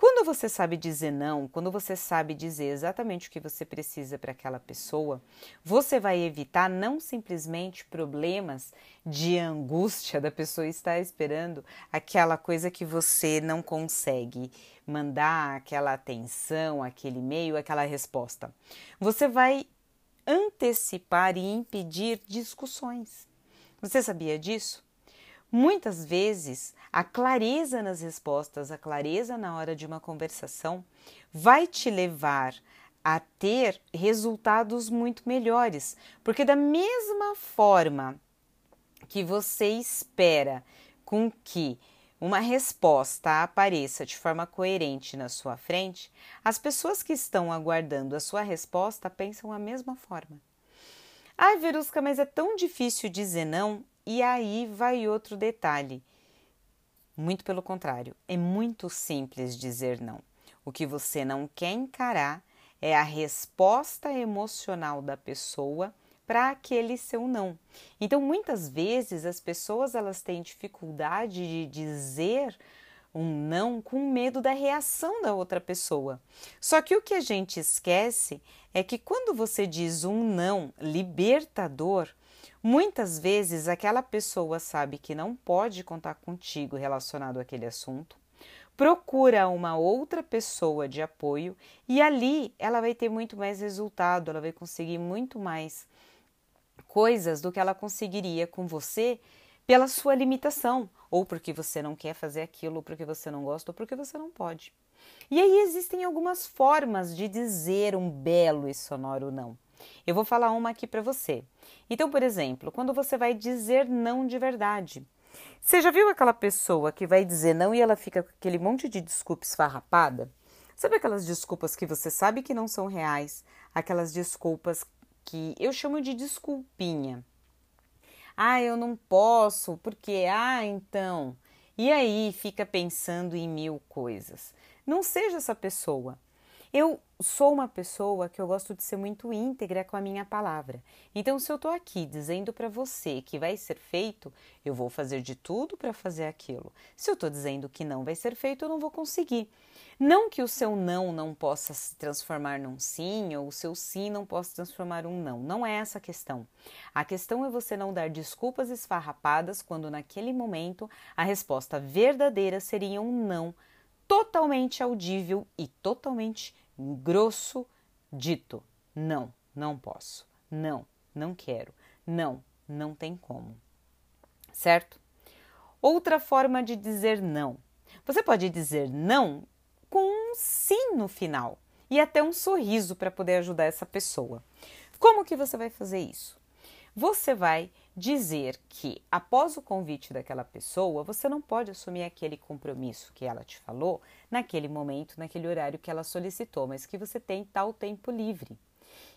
Quando você sabe dizer não, quando você sabe dizer exatamente o que você precisa para aquela pessoa, você vai evitar não simplesmente problemas de angústia da pessoa estar esperando aquela coisa que você não consegue mandar, aquela atenção, aquele e-mail, aquela resposta. Você vai antecipar e impedir discussões. Você sabia disso? Muitas vezes, a clareza nas respostas, a clareza na hora de uma conversação, vai te levar a ter resultados muito melhores, porque da mesma forma que você espera com que uma resposta apareça de forma coerente na sua frente, as pessoas que estão aguardando a sua resposta pensam a mesma forma. Ai, Verusca, mas é tão difícil dizer não. E aí vai outro detalhe. Muito pelo contrário, é muito simples dizer não. O que você não quer encarar é a resposta emocional da pessoa para aquele seu não. Então, muitas vezes as pessoas elas têm dificuldade de dizer um não com medo da reação da outra pessoa. Só que o que a gente esquece é que quando você diz um não libertador, muitas vezes aquela pessoa sabe que não pode contar contigo relacionado àquele assunto, procura uma outra pessoa de apoio e ali ela vai ter muito mais resultado, ela vai conseguir muito mais coisas do que ela conseguiria com você pela sua limitação, ou porque você não quer fazer aquilo, ou porque você não gosta, ou porque você não pode. E aí existem algumas formas de dizer um belo e sonoro não. Eu vou falar uma aqui para você. Então, por exemplo, quando você vai dizer não de verdade. Você já viu aquela pessoa que vai dizer não e ela fica com aquele monte de desculpa esfarrapada? Sabe aquelas desculpas que você sabe que não são reais? Aquelas desculpas que eu chamo de desculpinha. Ah, eu não posso, porque ah, então. E aí fica pensando em mil coisas. Não seja essa pessoa. Eu sou uma pessoa que eu gosto de ser muito íntegra com a minha palavra. Então, se eu estou aqui dizendo para você que vai ser feito, eu vou fazer de tudo para fazer aquilo. Se eu estou dizendo que não vai ser feito, eu não vou conseguir. Não que o seu não não possa se transformar num sim ou o seu sim não possa transformar um não. Não é essa a questão. A questão é você não dar desculpas esfarrapadas quando naquele momento a resposta verdadeira seria um não totalmente audível e totalmente grosso dito: não, não posso, não, não quero, não, não tem como. Certo? Outra forma de dizer não. Você pode dizer não com um sim no final e até um sorriso para poder ajudar essa pessoa. Como que você vai fazer isso? Você vai dizer que após o convite daquela pessoa, você não pode assumir aquele compromisso que ela te falou naquele momento, naquele horário que ela solicitou, mas que você tem tal tempo livre.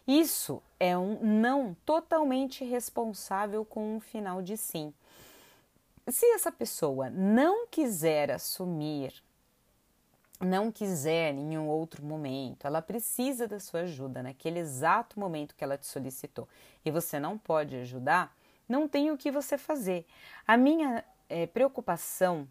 Isso é um não totalmente responsável com um final de sim. Se essa pessoa não quiser assumir não quiser em um outro momento, ela precisa da sua ajuda naquele exato momento que ela te solicitou e você não pode ajudar, não tem o que você fazer. A minha é, preocupação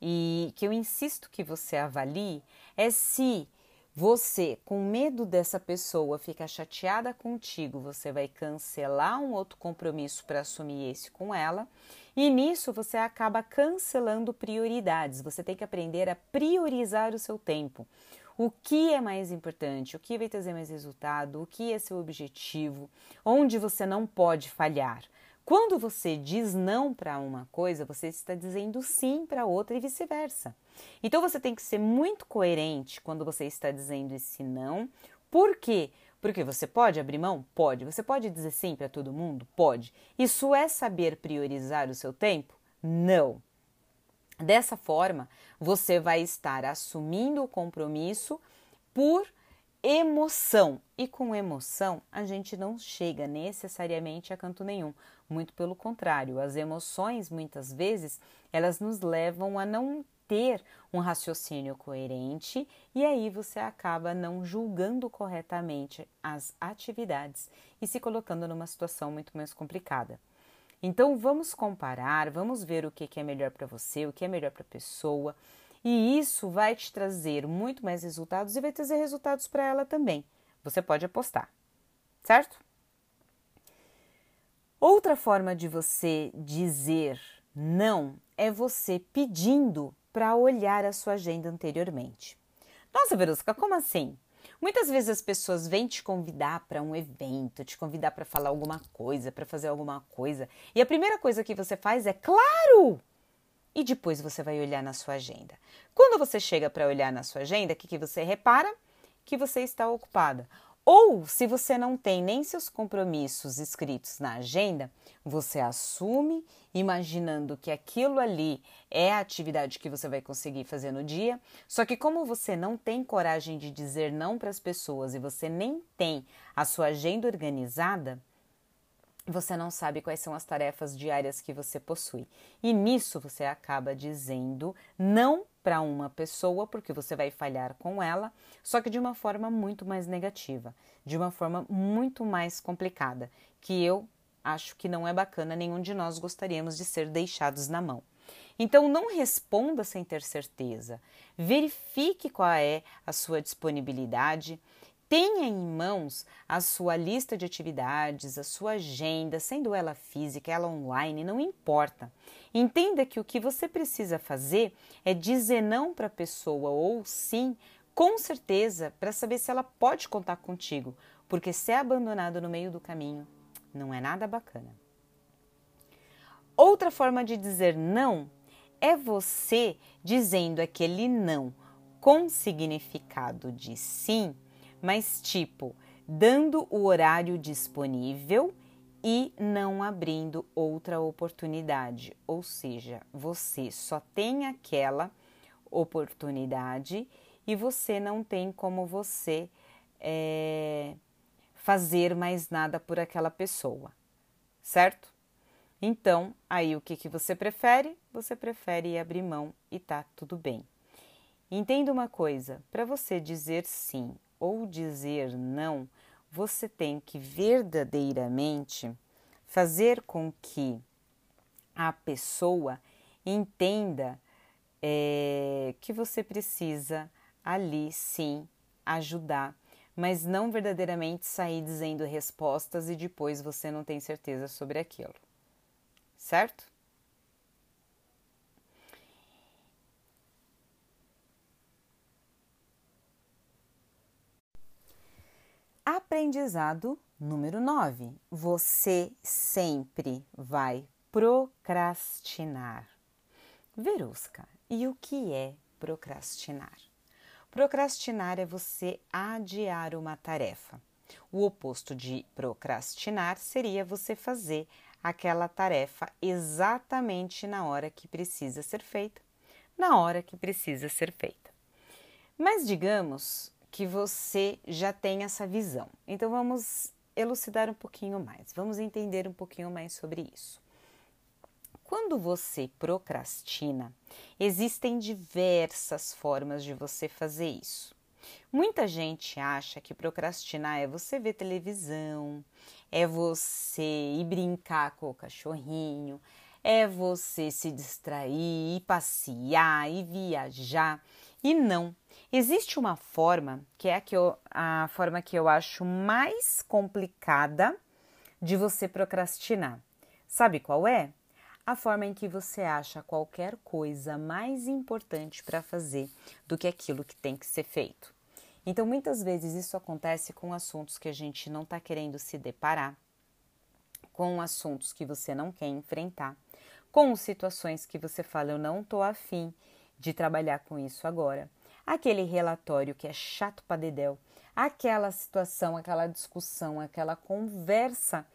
e que eu insisto que você avalie é se você, com medo dessa pessoa ficar chateada contigo, você vai cancelar um outro compromisso para assumir esse com ela e nisso você acaba cancelando prioridades. Você tem que aprender a priorizar o seu tempo. O que é mais importante? O que vai trazer mais resultado? O que é seu objetivo? Onde você não pode falhar? Quando você diz não para uma coisa, você está dizendo sim para outra e vice-versa. Então você tem que ser muito coerente quando você está dizendo esse não. Por quê? Porque você pode abrir mão? Pode. Você pode dizer sim para todo mundo? Pode. Isso é saber priorizar o seu tempo? Não. Dessa forma, você vai estar assumindo o compromisso por emoção. E com emoção, a gente não chega necessariamente a canto nenhum. Muito pelo contrário, as emoções, muitas vezes, elas nos levam a não ter um raciocínio coerente e aí você acaba não julgando corretamente as atividades e se colocando numa situação muito mais complicada. Então vamos comparar, vamos ver o que é melhor para você, o que é melhor para a pessoa, e isso vai te trazer muito mais resultados e vai trazer resultados para ela também. Você pode apostar, certo? Outra forma de você dizer não é você pedindo para olhar a sua agenda anteriormente. Nossa, Verusca, como assim? Muitas vezes as pessoas vêm te convidar para um evento, te convidar para falar alguma coisa, para fazer alguma coisa, e a primeira coisa que você faz é claro! E depois você vai olhar na sua agenda. Quando você chega para olhar na sua agenda, o que, que você repara? Que você está ocupada. Ou, se você não tem nem seus compromissos escritos na agenda, você assume, imaginando que aquilo ali é a atividade que você vai conseguir fazer no dia. Só que, como você não tem coragem de dizer não para as pessoas e você nem tem a sua agenda organizada, você não sabe quais são as tarefas diárias que você possui. E nisso você acaba dizendo não para uma pessoa, porque você vai falhar com ela, só que de uma forma muito mais negativa, de uma forma muito mais complicada, que eu acho que não é bacana, nenhum de nós gostaríamos de ser deixados na mão. Então não responda sem ter certeza. Verifique qual é a sua disponibilidade. Tenha em mãos a sua lista de atividades, a sua agenda, sendo ela física, ela online, não importa. Entenda que o que você precisa fazer é dizer não para a pessoa ou sim, com certeza, para saber se ela pode contar contigo, porque ser abandonado no meio do caminho não é nada bacana. Outra forma de dizer não é você dizendo aquele não com significado de sim, mas tipo, dando o horário disponível e não abrindo outra oportunidade. Ou seja, você só tem aquela oportunidade e você não tem como você é, fazer mais nada por aquela pessoa, certo? Então, aí o que, que você prefere? Você prefere abrir mão e tá tudo bem. Entenda uma coisa: para você dizer sim ou dizer não, você tem que verdadeiramente fazer com que a pessoa entenda é, que você precisa ali sim ajudar, mas não verdadeiramente sair dizendo respostas e depois você não tem certeza sobre aquilo, certo? Aprendizado número 9. Você sempre vai procrastinar. Verusca, e o que é procrastinar? Procrastinar é você adiar uma tarefa. O oposto de procrastinar seria você fazer aquela tarefa exatamente na hora que precisa ser feita, na hora que precisa ser feita. Mas digamos que você já tem essa visão. Então vamos elucidar um pouquinho mais, vamos entender um pouquinho mais sobre isso. Quando você procrastina, existem diversas formas de você fazer isso. Muita gente acha que procrastinar é você ver televisão, é você ir brincar com o cachorrinho, é você se distrair, ir passear, ir viajar. E não, Existe uma forma, que é a, que eu, a forma que eu acho mais complicada de você procrastinar. Sabe qual é? A forma em que você acha qualquer coisa mais importante para fazer do que aquilo que tem que ser feito. Então, muitas vezes isso acontece com assuntos que a gente não está querendo se deparar, com assuntos que você não quer enfrentar, com situações que você fala, eu não estou afim de trabalhar com isso agora aquele relatório que é chato para dedéu, aquela situação, aquela discussão, aquela conversa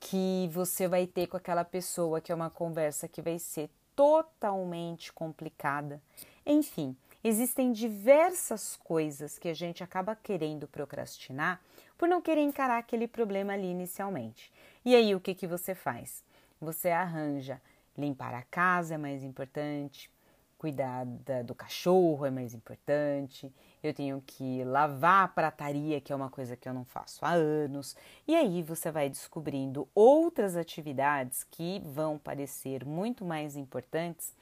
que você vai ter com aquela pessoa, que é uma conversa que vai ser totalmente complicada. Enfim, existem diversas coisas que a gente acaba querendo procrastinar por não querer encarar aquele problema ali inicialmente. E aí o que, que você faz? Você arranja limpar a casa é mais importante, cuidar da, do cachorro é mais importante, eu tenho que lavar a prataria, que é uma coisa que eu não faço há anos. E aí você vai descobrindo outras atividades que vão parecer muito mais importantes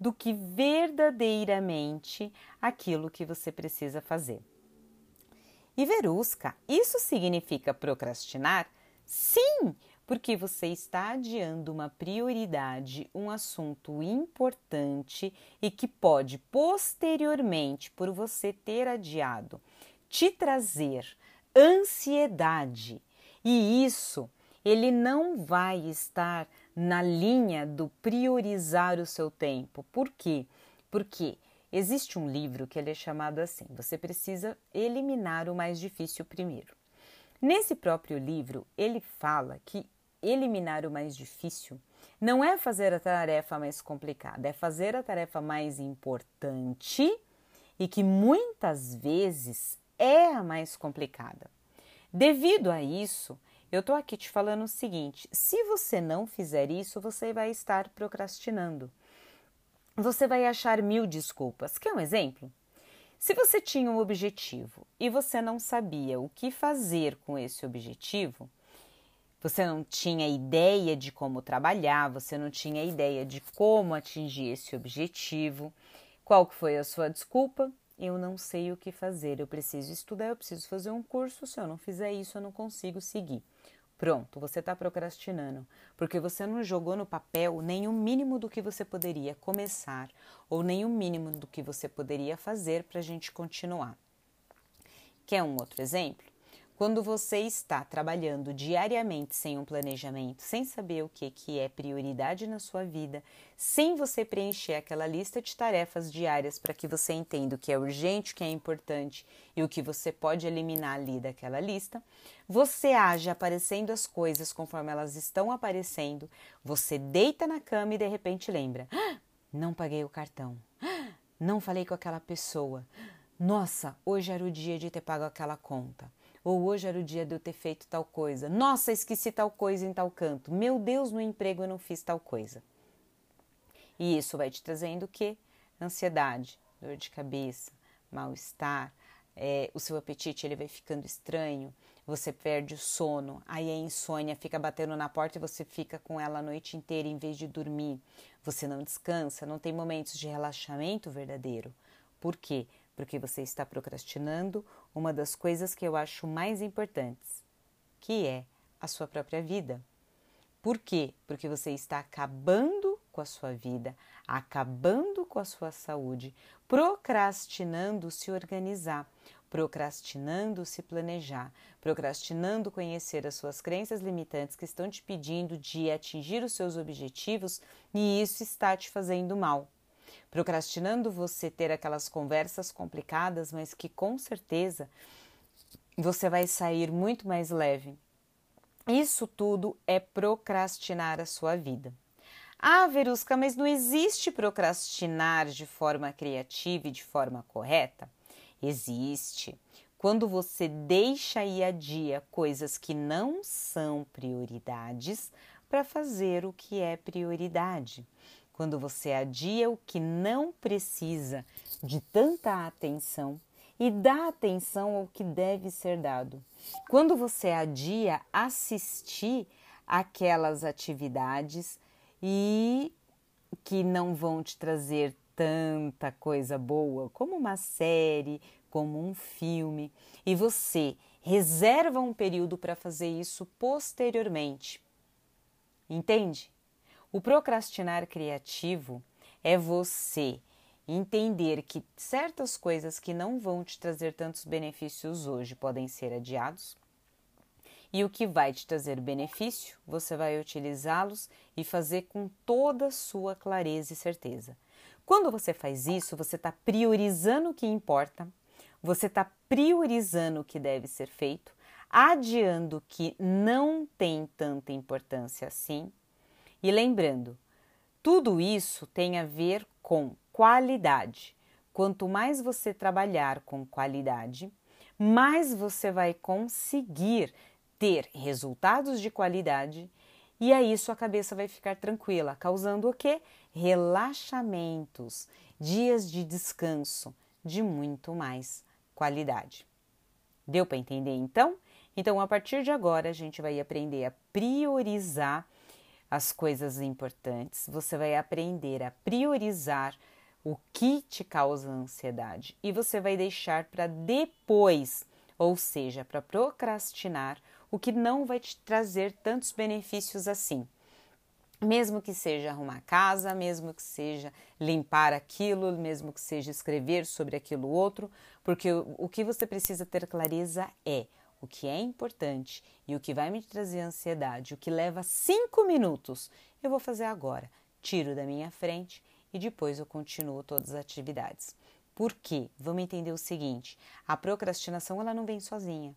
do que verdadeiramente aquilo que você precisa fazer. E Verusca, isso significa procrastinar? Sim, porque você está adiando uma prioridade, um assunto importante e que pode posteriormente, por você ter adiado, te trazer ansiedade e isso ele não vai estar na linha do priorizar o seu tempo. Por quê? Porque existe um livro que ele é chamado assim: você precisa eliminar o mais difícil primeiro. Nesse próprio livro, ele fala que eliminar o mais difícil não é fazer a tarefa mais complicada, é fazer a tarefa mais importante e que muitas vezes é a mais complicada. Devido a isso, eu estou aqui te falando o seguinte: se você não fizer isso, você vai estar procrastinando. Você vai achar mil desculpas. Quer um exemplo? Se você tinha um objetivo e você não sabia o que fazer com esse objetivo, você não tinha ideia de como trabalhar, você não tinha ideia de como atingir esse objetivo, qual que foi a sua desculpa? Eu não sei o que fazer, eu preciso estudar, eu preciso fazer um curso, se eu não fizer isso, eu não consigo seguir. Pronto, você está procrastinando, porque você não jogou no papel nem o mínimo do que você poderia começar ou nem o mínimo do que você poderia fazer para a gente continuar. Quer um outro exemplo? Quando você está trabalhando diariamente sem um planejamento, sem saber o que, que é prioridade na sua vida, sem você preencher aquela lista de tarefas diárias para que você entenda o que é urgente, o que é importante e o que você pode eliminar ali daquela lista, você age aparecendo as coisas conforme elas estão aparecendo, você deita na cama e de repente lembra: ah, não paguei o cartão, ah, não falei com aquela pessoa, nossa, hoje era o dia de ter pago aquela conta. Ou hoje era o dia de eu ter feito tal coisa. Nossa, esqueci tal coisa em tal canto. Meu Deus, no emprego eu não fiz tal coisa. E isso vai te trazendo o quê? Ansiedade, dor de cabeça, mal-estar, é, o seu apetite ele vai ficando estranho, você perde o sono, aí a insônia fica batendo na porta e você fica com ela a noite inteira em vez de dormir. Você não descansa, não tem momentos de relaxamento verdadeiro. Por quê? Porque você está procrastinando uma das coisas que eu acho mais importantes, que é a sua própria vida. Por quê? Porque você está acabando com a sua vida, acabando com a sua saúde, procrastinando se organizar, procrastinando se planejar, procrastinando conhecer as suas crenças limitantes que estão te pedindo de atingir os seus objetivos e isso está te fazendo mal procrastinando você ter aquelas conversas complicadas, mas que com certeza você vai sair muito mais leve. Isso tudo é procrastinar a sua vida. Ah, Verusca, mas não existe procrastinar de forma criativa e de forma correta? Existe. Quando você deixa e adia coisas que não são prioridades para fazer o que é prioridade quando você adia o que não precisa de tanta atenção e dá atenção ao que deve ser dado. Quando você adia assistir aquelas atividades e que não vão te trazer tanta coisa boa, como uma série, como um filme, e você reserva um período para fazer isso posteriormente. Entende? O procrastinar criativo é você entender que certas coisas que não vão te trazer tantos benefícios hoje podem ser adiados. E o que vai te trazer benefício, você vai utilizá-los e fazer com toda a sua clareza e certeza. Quando você faz isso, você está priorizando o que importa, você está priorizando o que deve ser feito, adiando o que não tem tanta importância assim e lembrando, tudo isso tem a ver com qualidade. Quanto mais você trabalhar com qualidade, mais você vai conseguir ter resultados de qualidade e aí sua cabeça vai ficar tranquila, causando o que? Relaxamentos, dias de descanso de muito mais qualidade. Deu para entender então? Então, a partir de agora, a gente vai aprender a priorizar as coisas importantes, você vai aprender a priorizar o que te causa ansiedade e você vai deixar para depois, ou seja, para procrastinar o que não vai te trazer tantos benefícios assim. mesmo que seja arrumar a casa, mesmo que seja limpar aquilo, mesmo que seja escrever sobre aquilo outro, porque o que você precisa ter clareza é o que é importante e o que vai me trazer ansiedade, o que leva cinco minutos, eu vou fazer agora. Tiro da minha frente e depois eu continuo todas as atividades. Por quê? Vamos entender o seguinte: a procrastinação ela não vem sozinha.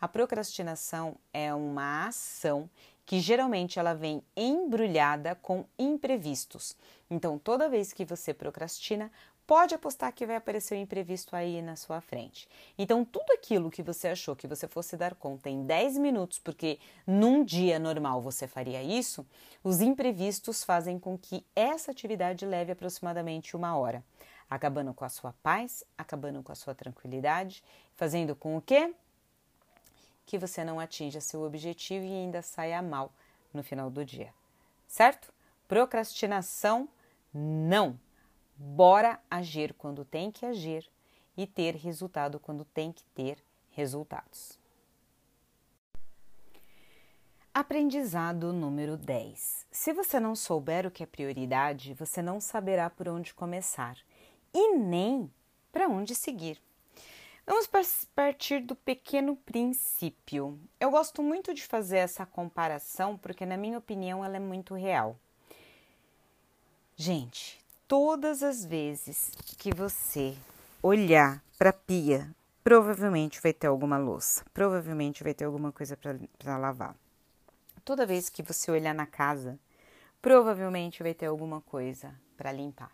A procrastinação é uma ação que geralmente ela vem embrulhada com imprevistos. Então, toda vez que você procrastina, pode apostar que vai aparecer um imprevisto aí na sua frente. Então, tudo aquilo que você achou que você fosse dar conta em 10 minutos, porque num dia normal você faria isso, os imprevistos fazem com que essa atividade leve aproximadamente uma hora, acabando com a sua paz, acabando com a sua tranquilidade, fazendo com o quê? que você não atinja seu objetivo e ainda saia mal no final do dia. Certo? Procrastinação, não. Bora agir quando tem que agir e ter resultado quando tem que ter resultados. Aprendizado número 10. Se você não souber o que é prioridade, você não saberá por onde começar e nem para onde seguir. Vamos partir do pequeno princípio. Eu gosto muito de fazer essa comparação porque, na minha opinião, ela é muito real. Gente, todas as vezes que você olhar para a pia, provavelmente vai ter alguma louça, provavelmente vai ter alguma coisa para lavar. Toda vez que você olhar na casa, provavelmente vai ter alguma coisa para limpar.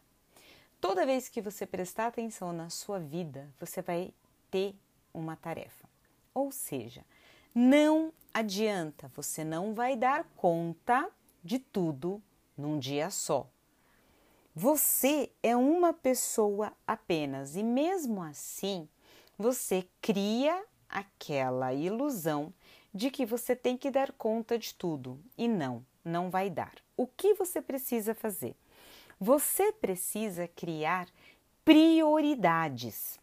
Toda vez que você prestar atenção na sua vida, você vai ter uma tarefa. Ou seja, não adianta, você não vai dar conta de tudo num dia só. Você é uma pessoa apenas e mesmo assim você cria aquela ilusão de que você tem que dar conta de tudo e não, não vai dar. O que você precisa fazer? Você precisa criar prioridades.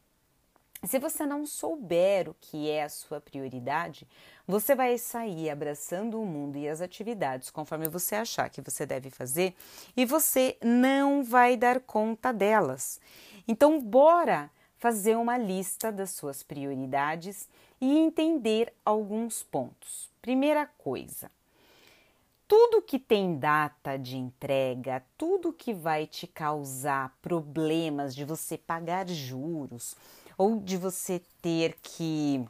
Se você não souber o que é a sua prioridade, você vai sair abraçando o mundo e as atividades conforme você achar que você deve fazer e você não vai dar conta delas. Então, bora fazer uma lista das suas prioridades e entender alguns pontos. Primeira coisa, tudo que tem data de entrega, tudo que vai te causar problemas de você pagar juros, ou de você ter que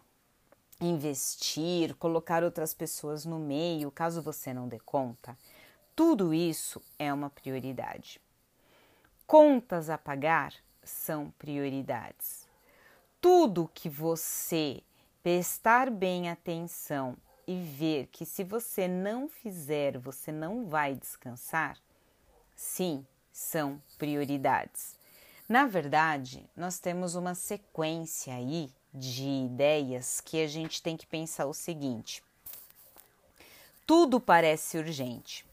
investir, colocar outras pessoas no meio, caso você não dê conta, tudo isso é uma prioridade. Contas a pagar são prioridades. Tudo que você prestar bem atenção e ver que se você não fizer, você não vai descansar, sim, são prioridades. Na verdade, nós temos uma sequência aí de ideias que a gente tem que pensar o seguinte: tudo parece urgente.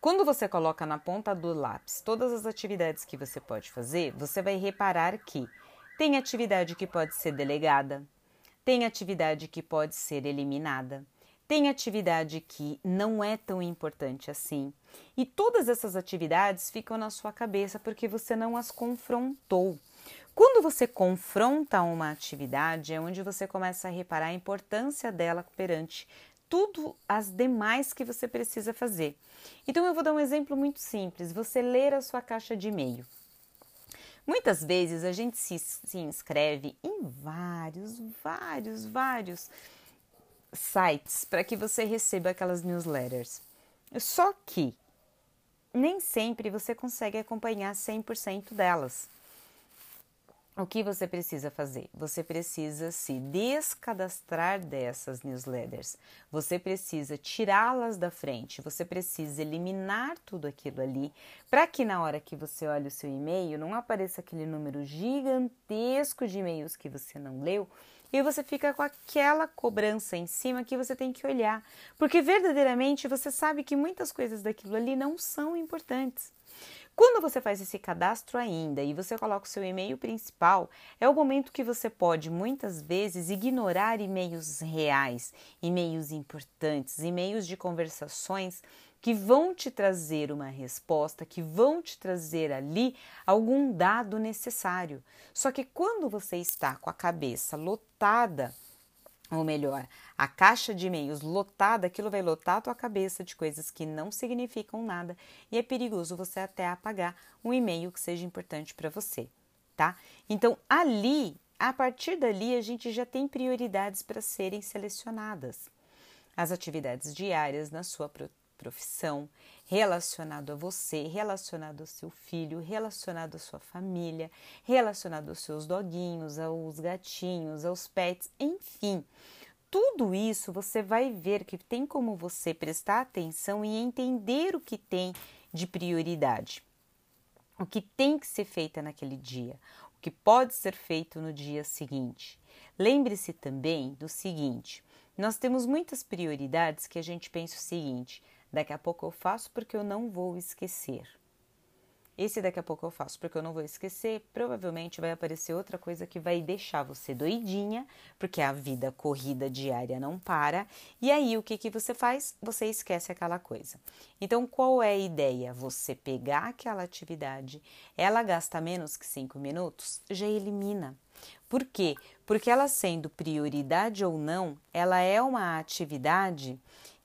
Quando você coloca na ponta do lápis todas as atividades que você pode fazer, você vai reparar que tem atividade que pode ser delegada, tem atividade que pode ser eliminada, tem atividade que não é tão importante assim. E todas essas atividades ficam na sua cabeça porque você não as confrontou. Quando você confronta uma atividade, é onde você começa a reparar a importância dela perante tudo as demais que você precisa fazer. Então eu vou dar um exemplo muito simples: você ler a sua caixa de e-mail. Muitas vezes a gente se, se inscreve em vários, vários, vários sites para que você receba aquelas newsletters. Só que nem sempre você consegue acompanhar 100% delas. O que você precisa fazer? Você precisa se descadastrar dessas newsletters. Você precisa tirá-las da frente. Você precisa eliminar tudo aquilo ali para que na hora que você olha o seu e-mail não apareça aquele número gigantesco de e-mails que você não leu e você fica com aquela cobrança em cima que você tem que olhar, porque verdadeiramente você sabe que muitas coisas daquilo ali não são importantes. Quando você faz esse cadastro ainda e você coloca o seu e-mail principal, é o momento que você pode muitas vezes ignorar e-mails reais, e-mails importantes, e-mails de conversações que vão te trazer uma resposta, que vão te trazer ali algum dado necessário. Só que quando você está com a cabeça lotada, ou melhor, a caixa de e-mails lotada, aquilo vai lotar a tua cabeça de coisas que não significam nada e é perigoso você até apagar um e-mail que seja importante para você, tá? Então, ali, a partir dali, a gente já tem prioridades para serem selecionadas. As atividades diárias na sua profissão, relacionado a você, relacionado ao seu filho, relacionado à sua família, relacionado aos seus doguinhos, aos gatinhos, aos pets, enfim. Tudo isso você vai ver que tem como você prestar atenção e entender o que tem de prioridade, o que tem que ser feito naquele dia, o que pode ser feito no dia seguinte. Lembre-se também do seguinte: nós temos muitas prioridades que a gente pensa o seguinte: Daqui a pouco eu faço porque eu não vou esquecer. Esse daqui a pouco eu faço porque eu não vou esquecer, provavelmente vai aparecer outra coisa que vai deixar você doidinha, porque a vida corrida diária não para. E aí o que, que você faz? Você esquece aquela coisa. Então, qual é a ideia? Você pegar aquela atividade, ela gasta menos que cinco minutos, já elimina. Por quê? Porque ela sendo prioridade ou não, ela é uma atividade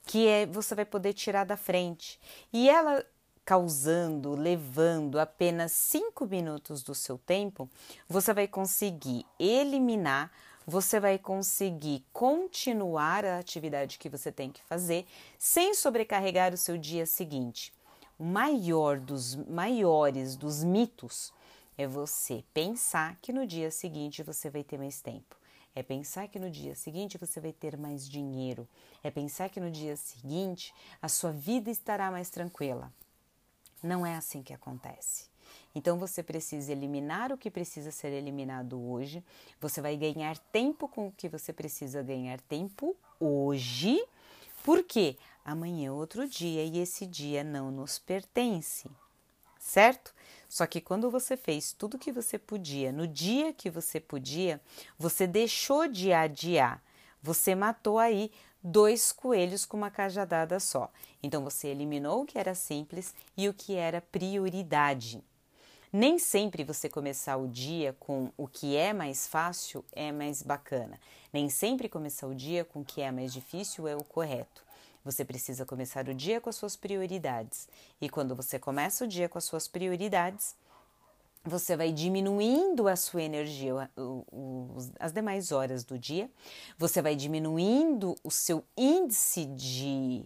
que é, você vai poder tirar da frente. E ela causando, levando apenas cinco minutos do seu tempo, você vai conseguir eliminar, você vai conseguir continuar a atividade que você tem que fazer sem sobrecarregar o seu dia seguinte. O maior dos maiores dos mitos é você pensar que no dia seguinte você vai ter mais tempo. É pensar que no dia seguinte você vai ter mais dinheiro. É pensar que no dia seguinte a sua vida estará mais tranquila. Não é assim que acontece. Então você precisa eliminar o que precisa ser eliminado hoje. Você vai ganhar tempo com o que você precisa ganhar tempo hoje. Porque amanhã é outro dia e esse dia não nos pertence certo? Só que quando você fez tudo que você podia, no dia que você podia, você deixou de adiar. Você matou aí dois coelhos com uma cajadada só. Então você eliminou o que era simples e o que era prioridade. Nem sempre você começar o dia com o que é mais fácil é mais bacana. Nem sempre começar o dia com o que é mais difícil é o correto. Você precisa começar o dia com as suas prioridades. E quando você começa o dia com as suas prioridades, você vai diminuindo a sua energia, o, o, as demais horas do dia, você vai diminuindo o seu índice de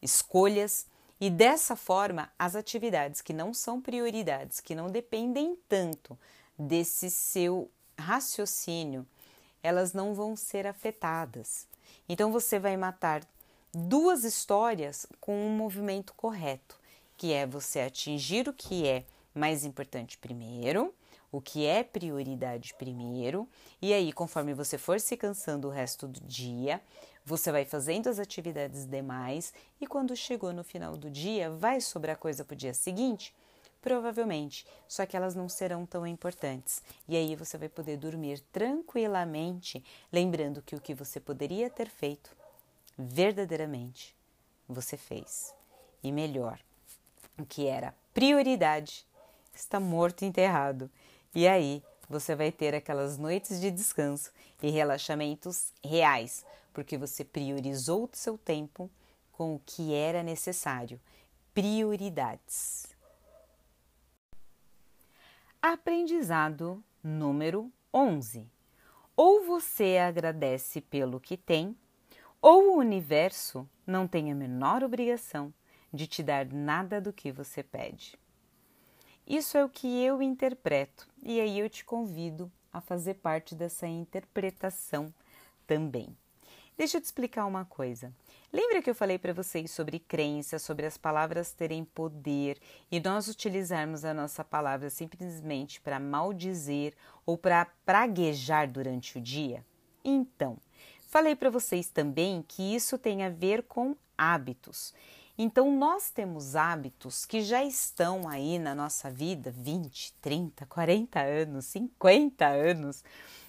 escolhas, e dessa forma, as atividades que não são prioridades, que não dependem tanto desse seu raciocínio, elas não vão ser afetadas. Então você vai matar duas histórias com um movimento correto, que é você atingir o que é mais importante primeiro, o que é prioridade primeiro, e aí, conforme você for se cansando o resto do dia, você vai fazendo as atividades demais e quando chegou no final do dia, vai sobrar coisa para o dia seguinte? Provavelmente, só que elas não serão tão importantes. E aí você vai poder dormir tranquilamente, lembrando que o que você poderia ter feito verdadeiramente você fez. E melhor, o que era prioridade está morto e enterrado. E aí você vai ter aquelas noites de descanso e relaxamentos reais, porque você priorizou o seu tempo com o que era necessário. Prioridades. Aprendizado número 11. Ou você agradece pelo que tem, ou o universo não tem a menor obrigação de te dar nada do que você pede. Isso é o que eu interpreto e aí eu te convido a fazer parte dessa interpretação também. Deixa eu te explicar uma coisa. Lembra que eu falei para vocês sobre crença, sobre as palavras terem poder e nós utilizarmos a nossa palavra simplesmente para maldizer ou para praguejar durante o dia? Então, Falei para vocês também que isso tem a ver com hábitos. Então, nós temos hábitos que já estão aí na nossa vida 20, 30, 40 anos, 50 anos.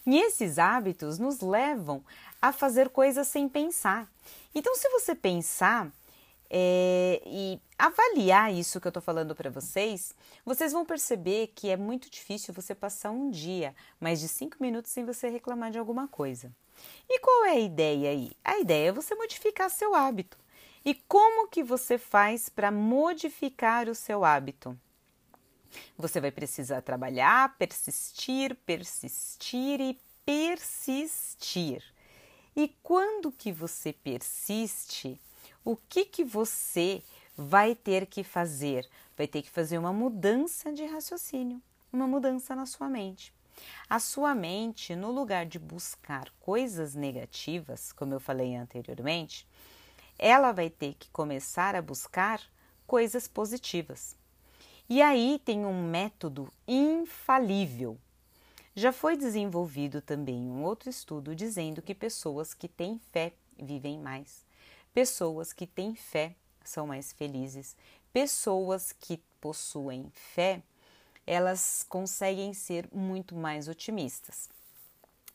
E esses hábitos nos levam a fazer coisas sem pensar. Então, se você pensar, é, e avaliar isso que eu estou falando para vocês, vocês vão perceber que é muito difícil você passar um dia, mais de cinco minutos, sem você reclamar de alguma coisa. E qual é a ideia aí? A ideia é você modificar seu hábito. E como que você faz para modificar o seu hábito? Você vai precisar trabalhar, persistir, persistir e persistir. E quando que você persiste, o que que você vai ter que fazer? Vai ter que fazer uma mudança de raciocínio, uma mudança na sua mente. A sua mente, no lugar de buscar coisas negativas, como eu falei anteriormente, ela vai ter que começar a buscar coisas positivas. E aí tem um método infalível. Já foi desenvolvido também um outro estudo dizendo que pessoas que têm fé vivem mais, pessoas que têm fé são mais felizes, pessoas que possuem fé elas conseguem ser muito mais otimistas.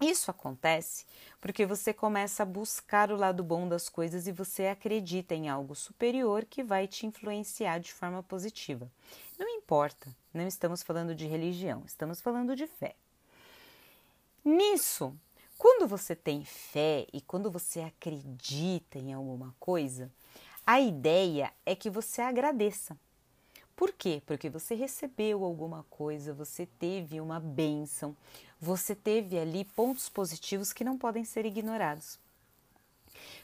Isso acontece porque você começa a buscar o lado bom das coisas e você acredita em algo superior que vai te influenciar de forma positiva. Não importa, não estamos falando de religião, estamos falando de fé. Nisso, quando você tem fé e quando você acredita em alguma coisa, a ideia é que você agradeça. Por quê? Porque você recebeu alguma coisa, você teve uma bênção, você teve ali pontos positivos que não podem ser ignorados.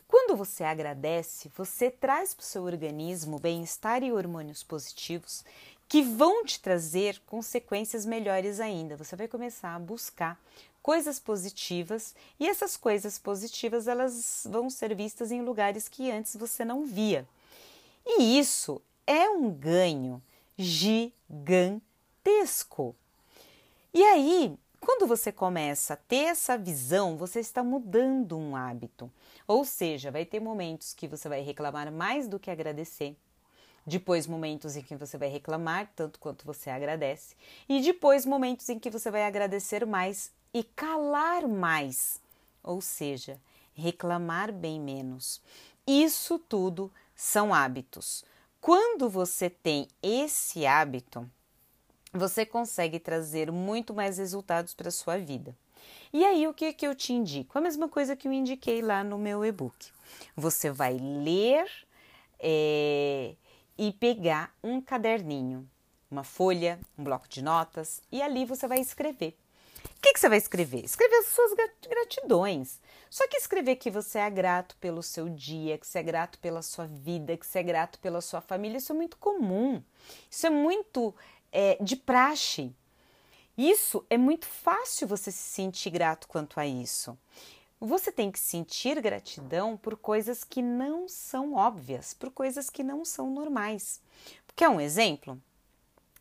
Quando você agradece, você traz para o seu organismo bem-estar e hormônios positivos que vão te trazer consequências melhores ainda. Você vai começar a buscar coisas positivas e essas coisas positivas elas vão ser vistas em lugares que antes você não via. E isso é um ganho gigantesco. E aí, quando você começa a ter essa visão, você está mudando um hábito. Ou seja, vai ter momentos que você vai reclamar mais do que agradecer. Depois, momentos em que você vai reclamar tanto quanto você agradece. E depois, momentos em que você vai agradecer mais e calar mais. Ou seja, reclamar bem menos. Isso tudo são hábitos. Quando você tem esse hábito, você consegue trazer muito mais resultados para a sua vida. E aí, o que, que eu te indico? A mesma coisa que eu indiquei lá no meu e-book. Você vai ler é, e pegar um caderninho, uma folha, um bloco de notas, e ali você vai escrever que, que você vai escrever? Escrever as suas gratidões. Só que escrever que você é grato pelo seu dia, que você é grato pela sua vida, que você é grato pela sua família, isso é muito comum. Isso é muito é, de praxe. Isso é muito fácil você se sentir grato quanto a isso. Você tem que sentir gratidão por coisas que não são óbvias, por coisas que não são normais. Quer um exemplo?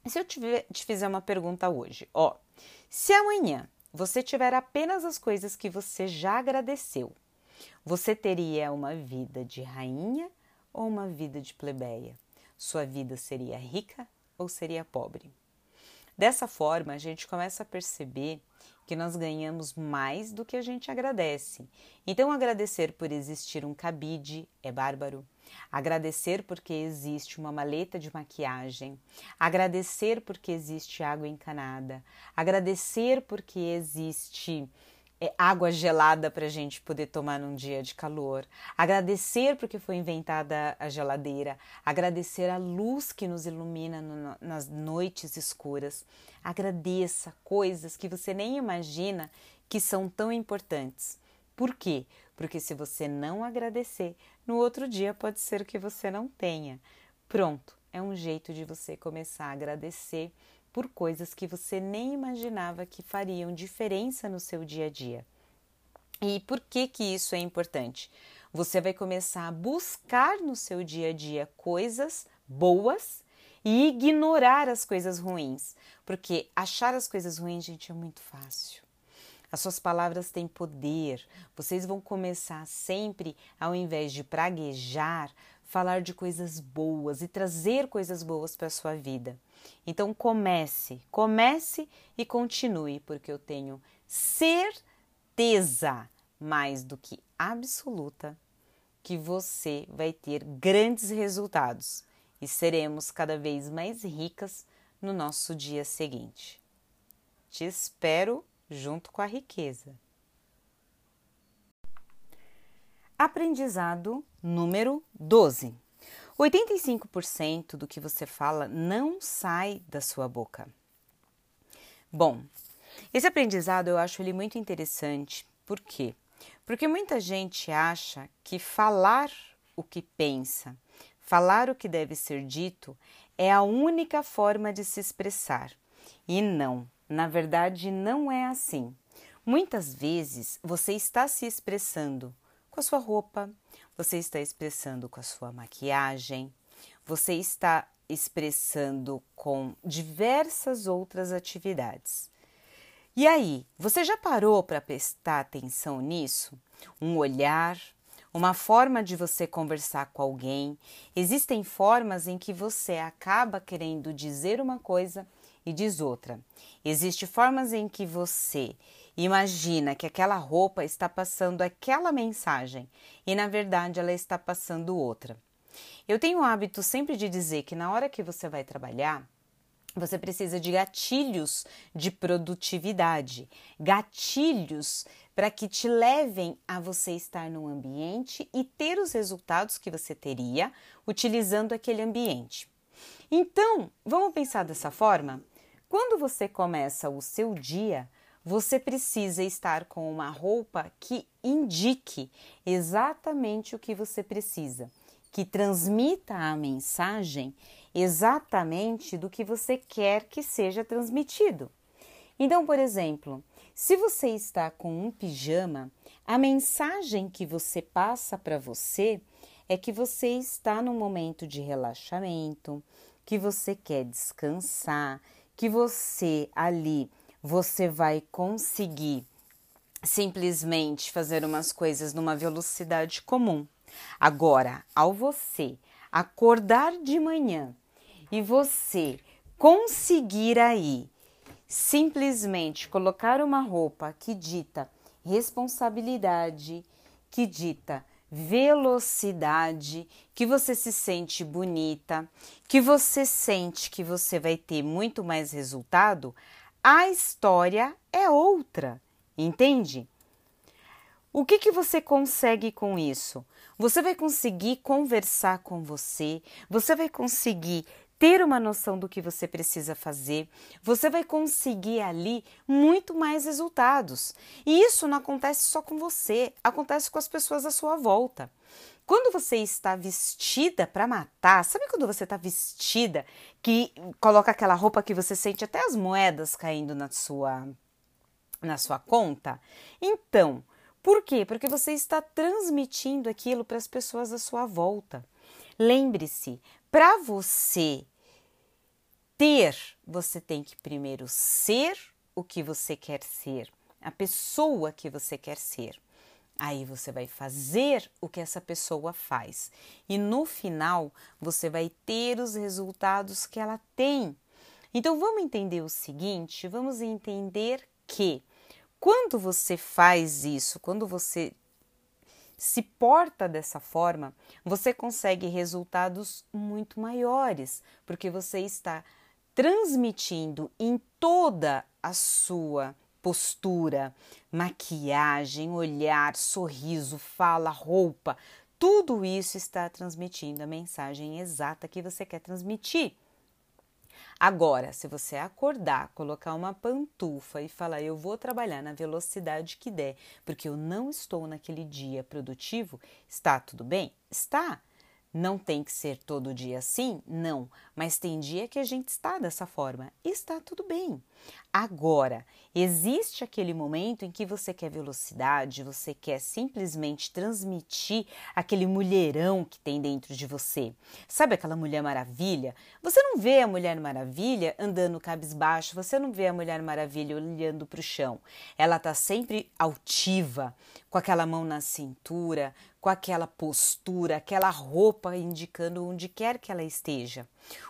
Se eu te fizer uma pergunta hoje, ó, se amanhã você tiver apenas as coisas que você já agradeceu, você teria uma vida de rainha ou uma vida de plebeia? Sua vida seria rica ou seria pobre? Dessa forma, a gente começa a perceber que nós ganhamos mais do que a gente agradece. Então, agradecer por existir um cabide é bárbaro. Agradecer porque existe uma maleta de maquiagem. Agradecer porque existe água encanada. Agradecer porque existe é, água gelada para a gente poder tomar num dia de calor. Agradecer porque foi inventada a geladeira. Agradecer a luz que nos ilumina no, nas noites escuras. Agradeça coisas que você nem imagina que são tão importantes. Por quê? Porque se você não agradecer, no outro dia pode ser que você não tenha. Pronto, é um jeito de você começar a agradecer por coisas que você nem imaginava que fariam diferença no seu dia a dia. E por que que isso é importante? Você vai começar a buscar no seu dia a dia coisas boas e ignorar as coisas ruins, porque achar as coisas ruins, gente, é muito fácil. As suas palavras têm poder. Vocês vão começar sempre, ao invés de praguejar, falar de coisas boas e trazer coisas boas para sua vida. Então comece, comece e continue, porque eu tenho certeza mais do que absoluta que você vai ter grandes resultados e seremos cada vez mais ricas no nosso dia seguinte. Te espero junto com a riqueza. Aprendizado número 12. 85% do que você fala não sai da sua boca. Bom, esse aprendizado eu acho ele muito interessante. Por quê? Porque muita gente acha que falar o que pensa, falar o que deve ser dito, é a única forma de se expressar. E não, na verdade, não é assim. Muitas vezes você está se expressando com a sua roupa, você está expressando com a sua maquiagem, você está expressando com diversas outras atividades. E aí, você já parou para prestar atenção nisso? Um olhar, uma forma de você conversar com alguém. Existem formas em que você acaba querendo dizer uma coisa e diz outra. Existem formas em que você imagina que aquela roupa está passando aquela mensagem e na verdade ela está passando outra. Eu tenho o hábito sempre de dizer que na hora que você vai trabalhar, você precisa de gatilhos de produtividade, gatilhos para que te levem a você estar no ambiente e ter os resultados que você teria utilizando aquele ambiente. Então, vamos pensar dessa forma? Quando você começa o seu dia, você precisa estar com uma roupa que indique exatamente o que você precisa, que transmita a mensagem exatamente do que você quer que seja transmitido. Então, por exemplo, se você está com um pijama, a mensagem que você passa para você é que você está num momento de relaxamento, que você quer descansar, que você ali você vai conseguir simplesmente fazer umas coisas numa velocidade comum. Agora, ao você acordar de manhã e você conseguir aí simplesmente colocar uma roupa que dita responsabilidade, que dita velocidade, que você se sente bonita, que você sente que você vai ter muito mais resultado, a história é outra, entende? O que, que você consegue com isso? Você vai conseguir conversar com você, você vai conseguir ter uma noção do que você precisa fazer, você vai conseguir ali muito mais resultados. E isso não acontece só com você, acontece com as pessoas à sua volta. Quando você está vestida para matar, sabe quando você está vestida que coloca aquela roupa que você sente até as moedas caindo na sua na sua conta? Então, por quê? Porque você está transmitindo aquilo para as pessoas à sua volta. Lembre-se, para você ter, você tem que primeiro ser o que você quer ser, a pessoa que você quer ser. Aí você vai fazer o que essa pessoa faz e no final você vai ter os resultados que ela tem. Então vamos entender o seguinte: vamos entender que quando você faz isso, quando você se porta dessa forma, você consegue resultados muito maiores, porque você está transmitindo em toda a sua postura, maquiagem, olhar, sorriso, fala, roupa, tudo isso está transmitindo a mensagem exata que você quer transmitir. Agora, se você acordar, colocar uma pantufa e falar eu vou trabalhar na velocidade que der, porque eu não estou naquele dia produtivo, está tudo bem? Está. Não tem que ser todo dia assim? Não, mas tem dia que a gente está dessa forma está tudo bem. Agora, existe aquele momento em que você quer velocidade, você quer simplesmente transmitir aquele mulherão que tem dentro de você. Sabe aquela Mulher Maravilha? Você não vê a Mulher Maravilha andando cabisbaixo, você não vê a Mulher Maravilha olhando para o chão. Ela está sempre altiva, com aquela mão na cintura, com aquela postura, aquela roupa indicando onde quer que ela esteja.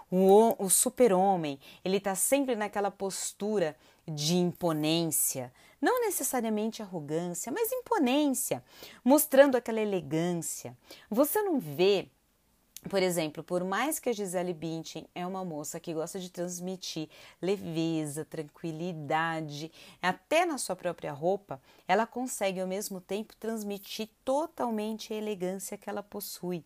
O, o super-homem, ele está sempre naquela postura de imponência, não necessariamente arrogância, mas imponência, mostrando aquela elegância. Você não vê por exemplo, por mais que a Gisele Bündchen é uma moça que gosta de transmitir leveza, tranquilidade, até na sua própria roupa, ela consegue ao mesmo tempo transmitir totalmente a elegância que ela possui.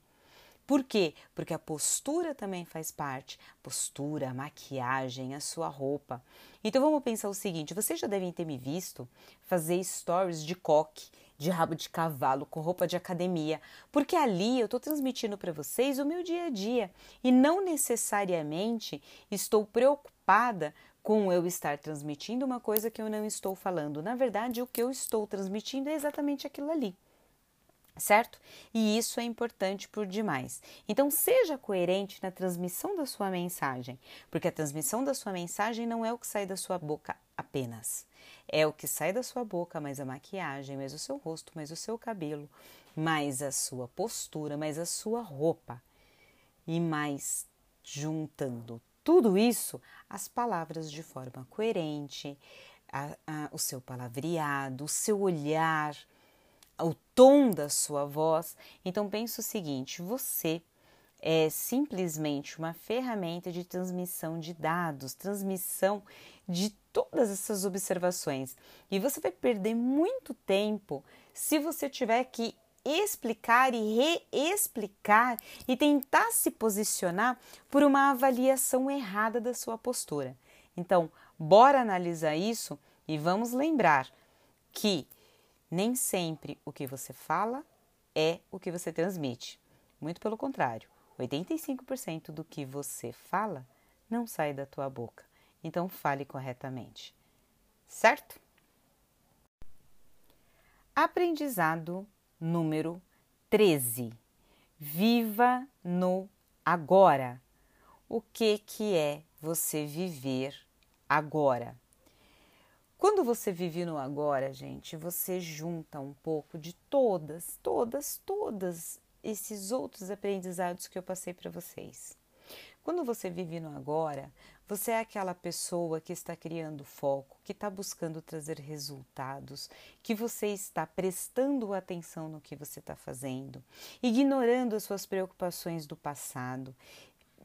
Por quê? Porque a postura também faz parte. Postura, maquiagem, a sua roupa. Então vamos pensar o seguinte: vocês já devem ter me visto fazer stories de coque, de rabo de cavalo, com roupa de academia, porque ali eu estou transmitindo para vocês o meu dia a dia e não necessariamente estou preocupada com eu estar transmitindo uma coisa que eu não estou falando. Na verdade, o que eu estou transmitindo é exatamente aquilo ali certo? E isso é importante por demais. Então, seja coerente na transmissão da sua mensagem, porque a transmissão da sua mensagem não é o que sai da sua boca apenas. É o que sai da sua boca, mais a maquiagem, mais o seu rosto, mais o seu cabelo, mais a sua postura, mais a sua roupa. E mais juntando tudo isso, as palavras de forma coerente, a, a, o seu palavreado, o seu olhar, o tom da sua voz. Então pense o seguinte: você é simplesmente uma ferramenta de transmissão de dados, transmissão de todas essas observações. E você vai perder muito tempo se você tiver que explicar e reexplicar e tentar se posicionar por uma avaliação errada da sua postura. Então, bora analisar isso e vamos lembrar que nem sempre o que você fala é o que você transmite. Muito pelo contrário, 85% do que você fala não sai da tua boca. Então fale corretamente. Certo? Aprendizado número 13. Viva no agora. O que que é você viver agora? Quando você vive no agora, gente, você junta um pouco de todas, todas, todas esses outros aprendizados que eu passei para vocês. Quando você vive no agora, você é aquela pessoa que está criando foco, que está buscando trazer resultados, que você está prestando atenção no que você está fazendo, ignorando as suas preocupações do passado,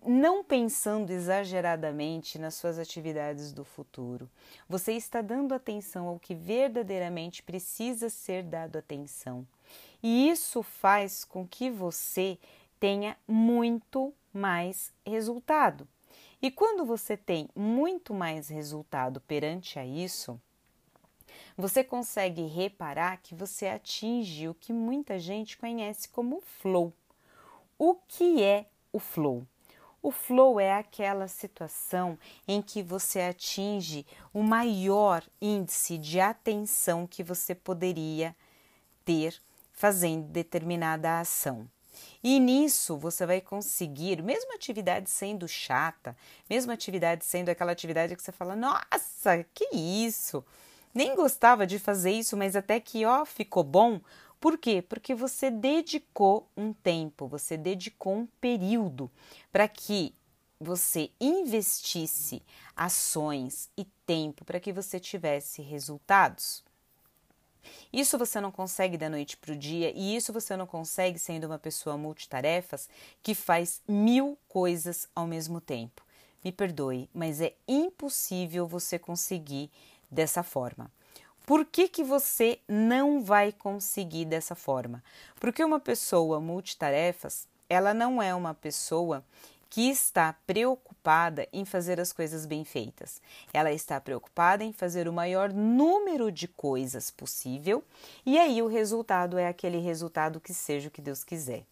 não pensando exageradamente nas suas atividades do futuro. Você está dando atenção ao que verdadeiramente precisa ser dado atenção. E isso faz com que você tenha muito mais resultado. E quando você tem muito mais resultado perante a isso, você consegue reparar que você atinge o que muita gente conhece como flow. O que é o flow? O flow é aquela situação em que você atinge o maior índice de atenção que você poderia ter fazendo determinada ação. E nisso você vai conseguir, mesmo atividade sendo chata, mesmo atividade sendo aquela atividade que você fala, nossa, que isso! Nem gostava de fazer isso, mas até que ó, ficou bom. Por quê? Porque você dedicou um tempo, você dedicou um período para que você investisse ações e tempo para que você tivesse resultados. Isso você não consegue da noite para o dia e isso você não consegue sendo uma pessoa multitarefas que faz mil coisas ao mesmo tempo. Me perdoe, mas é impossível você conseguir dessa forma. Por que, que você não vai conseguir dessa forma? Porque uma pessoa multitarefas, ela não é uma pessoa que está preocupada em fazer as coisas bem feitas. Ela está preocupada em fazer o maior número de coisas possível e aí o resultado é aquele resultado que seja o que Deus quiser.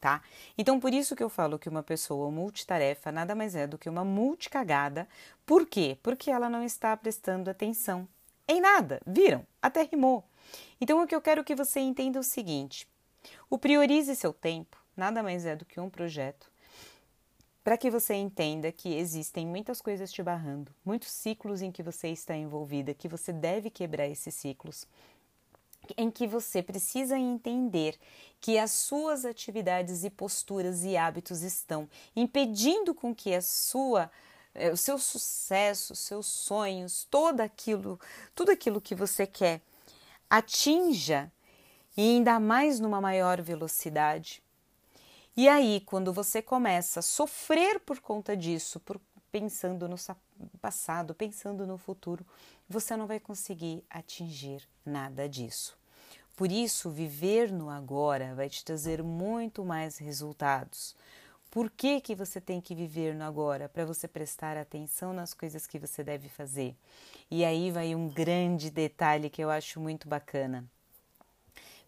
Tá? Então, por isso que eu falo que uma pessoa multitarefa nada mais é do que uma multicagada. Por quê? Porque ela não está prestando atenção em nada. Viram? Até rimou. Então, o que eu quero que você entenda é o seguinte: o priorize seu tempo nada mais é do que um projeto para que você entenda que existem muitas coisas te barrando, muitos ciclos em que você está envolvida, que você deve quebrar esses ciclos, em que você precisa entender que as suas atividades e posturas e hábitos estão impedindo com que a sua é, o seu sucesso, seus sonhos, todo aquilo, tudo aquilo que você quer, atinja e ainda mais numa maior velocidade. E aí, quando você começa a sofrer por conta disso, por pensando no passado, pensando no futuro, você não vai conseguir atingir nada disso. Por isso, viver no agora vai te trazer muito mais resultados. Por que, que você tem que viver no agora? Para você prestar atenção nas coisas que você deve fazer. E aí vai um grande detalhe que eu acho muito bacana.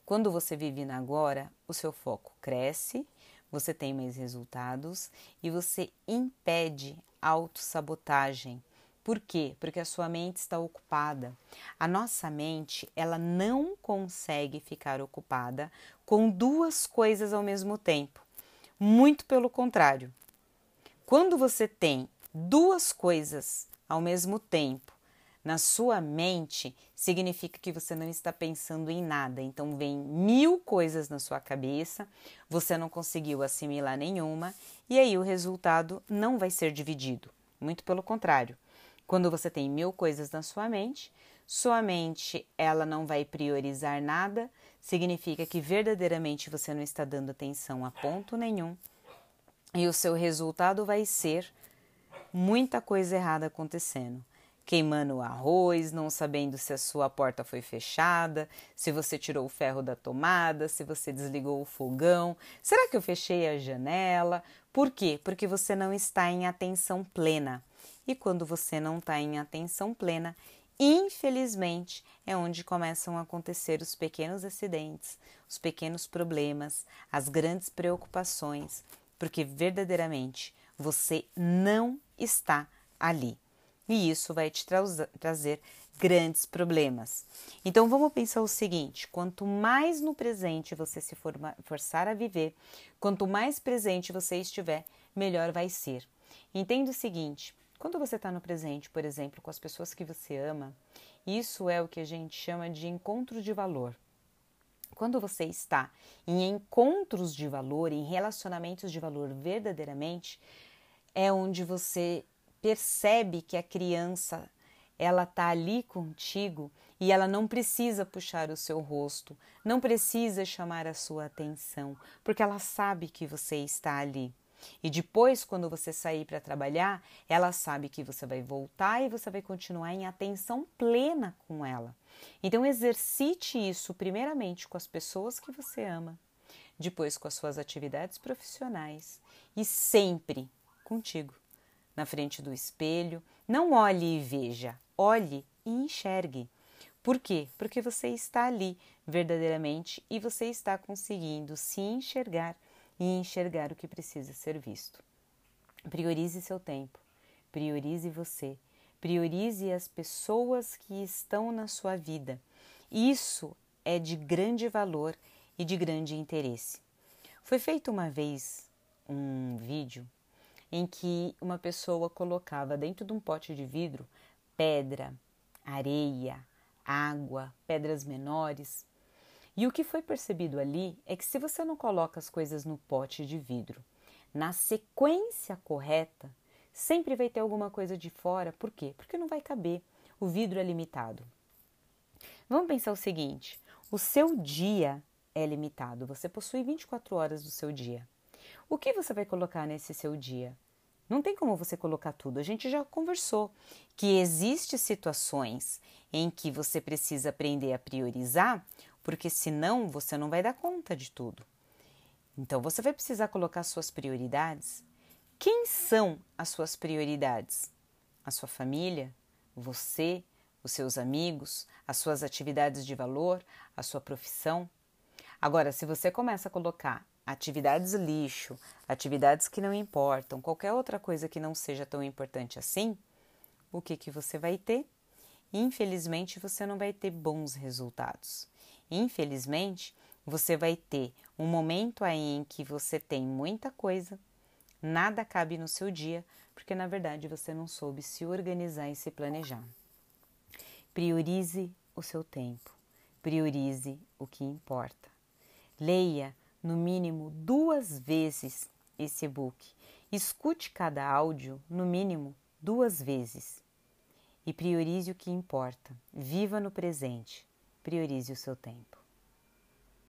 Quando você vive no agora, o seu foco cresce, você tem mais resultados e você impede autossabotagem por quê? Porque a sua mente está ocupada. A nossa mente, ela não consegue ficar ocupada com duas coisas ao mesmo tempo. Muito pelo contrário. Quando você tem duas coisas ao mesmo tempo na sua mente, significa que você não está pensando em nada. Então, vem mil coisas na sua cabeça, você não conseguiu assimilar nenhuma, e aí o resultado não vai ser dividido. Muito pelo contrário. Quando você tem mil coisas na sua mente, sua mente ela não vai priorizar nada, significa que verdadeiramente você não está dando atenção a ponto nenhum e o seu resultado vai ser muita coisa errada acontecendo. Queimando o arroz, não sabendo se a sua porta foi fechada, se você tirou o ferro da tomada, se você desligou o fogão. Será que eu fechei a janela? Por quê? Porque você não está em atenção plena. E quando você não está em atenção plena, infelizmente é onde começam a acontecer os pequenos acidentes, os pequenos problemas, as grandes preocupações, porque verdadeiramente você não está ali. E isso vai te tra trazer grandes problemas. Então vamos pensar o seguinte: quanto mais no presente você se forçar a viver, quanto mais presente você estiver, melhor vai ser. Entenda o seguinte: quando você está no presente, por exemplo, com as pessoas que você ama, isso é o que a gente chama de encontro de valor. Quando você está em encontros de valor, em relacionamentos de valor verdadeiramente, é onde você percebe que a criança ela está ali contigo e ela não precisa puxar o seu rosto, não precisa chamar a sua atenção, porque ela sabe que você está ali. E depois, quando você sair para trabalhar, ela sabe que você vai voltar e você vai continuar em atenção plena com ela. Então, exercite isso primeiramente com as pessoas que você ama, depois com as suas atividades profissionais e sempre contigo, na frente do espelho. Não olhe e veja, olhe e enxergue. Por quê? Porque você está ali verdadeiramente e você está conseguindo se enxergar e enxergar o que precisa ser visto. Priorize seu tempo, priorize você, priorize as pessoas que estão na sua vida. Isso é de grande valor e de grande interesse. Foi feito uma vez um vídeo em que uma pessoa colocava dentro de um pote de vidro pedra, areia, água, pedras menores e o que foi percebido ali é que se você não coloca as coisas no pote de vidro na sequência correta, sempre vai ter alguma coisa de fora. Por quê? Porque não vai caber. O vidro é limitado. Vamos pensar o seguinte: o seu dia é limitado. Você possui 24 horas do seu dia. O que você vai colocar nesse seu dia? Não tem como você colocar tudo. A gente já conversou que existe situações em que você precisa aprender a priorizar porque senão você não vai dar conta de tudo. Então você vai precisar colocar suas prioridades. Quem são as suas prioridades? A sua família, você, os seus amigos, as suas atividades de valor, a sua profissão. Agora, se você começa a colocar atividades lixo, atividades que não importam, qualquer outra coisa que não seja tão importante assim, o que que você vai ter? Infelizmente, você não vai ter bons resultados. Infelizmente, você vai ter um momento aí em que você tem muita coisa, nada cabe no seu dia, porque na verdade você não soube se organizar e se planejar. Priorize o seu tempo, priorize o que importa. Leia no mínimo duas vezes esse e-book. Escute cada áudio no mínimo duas vezes e priorize o que importa. Viva no presente, priorize o seu tempo.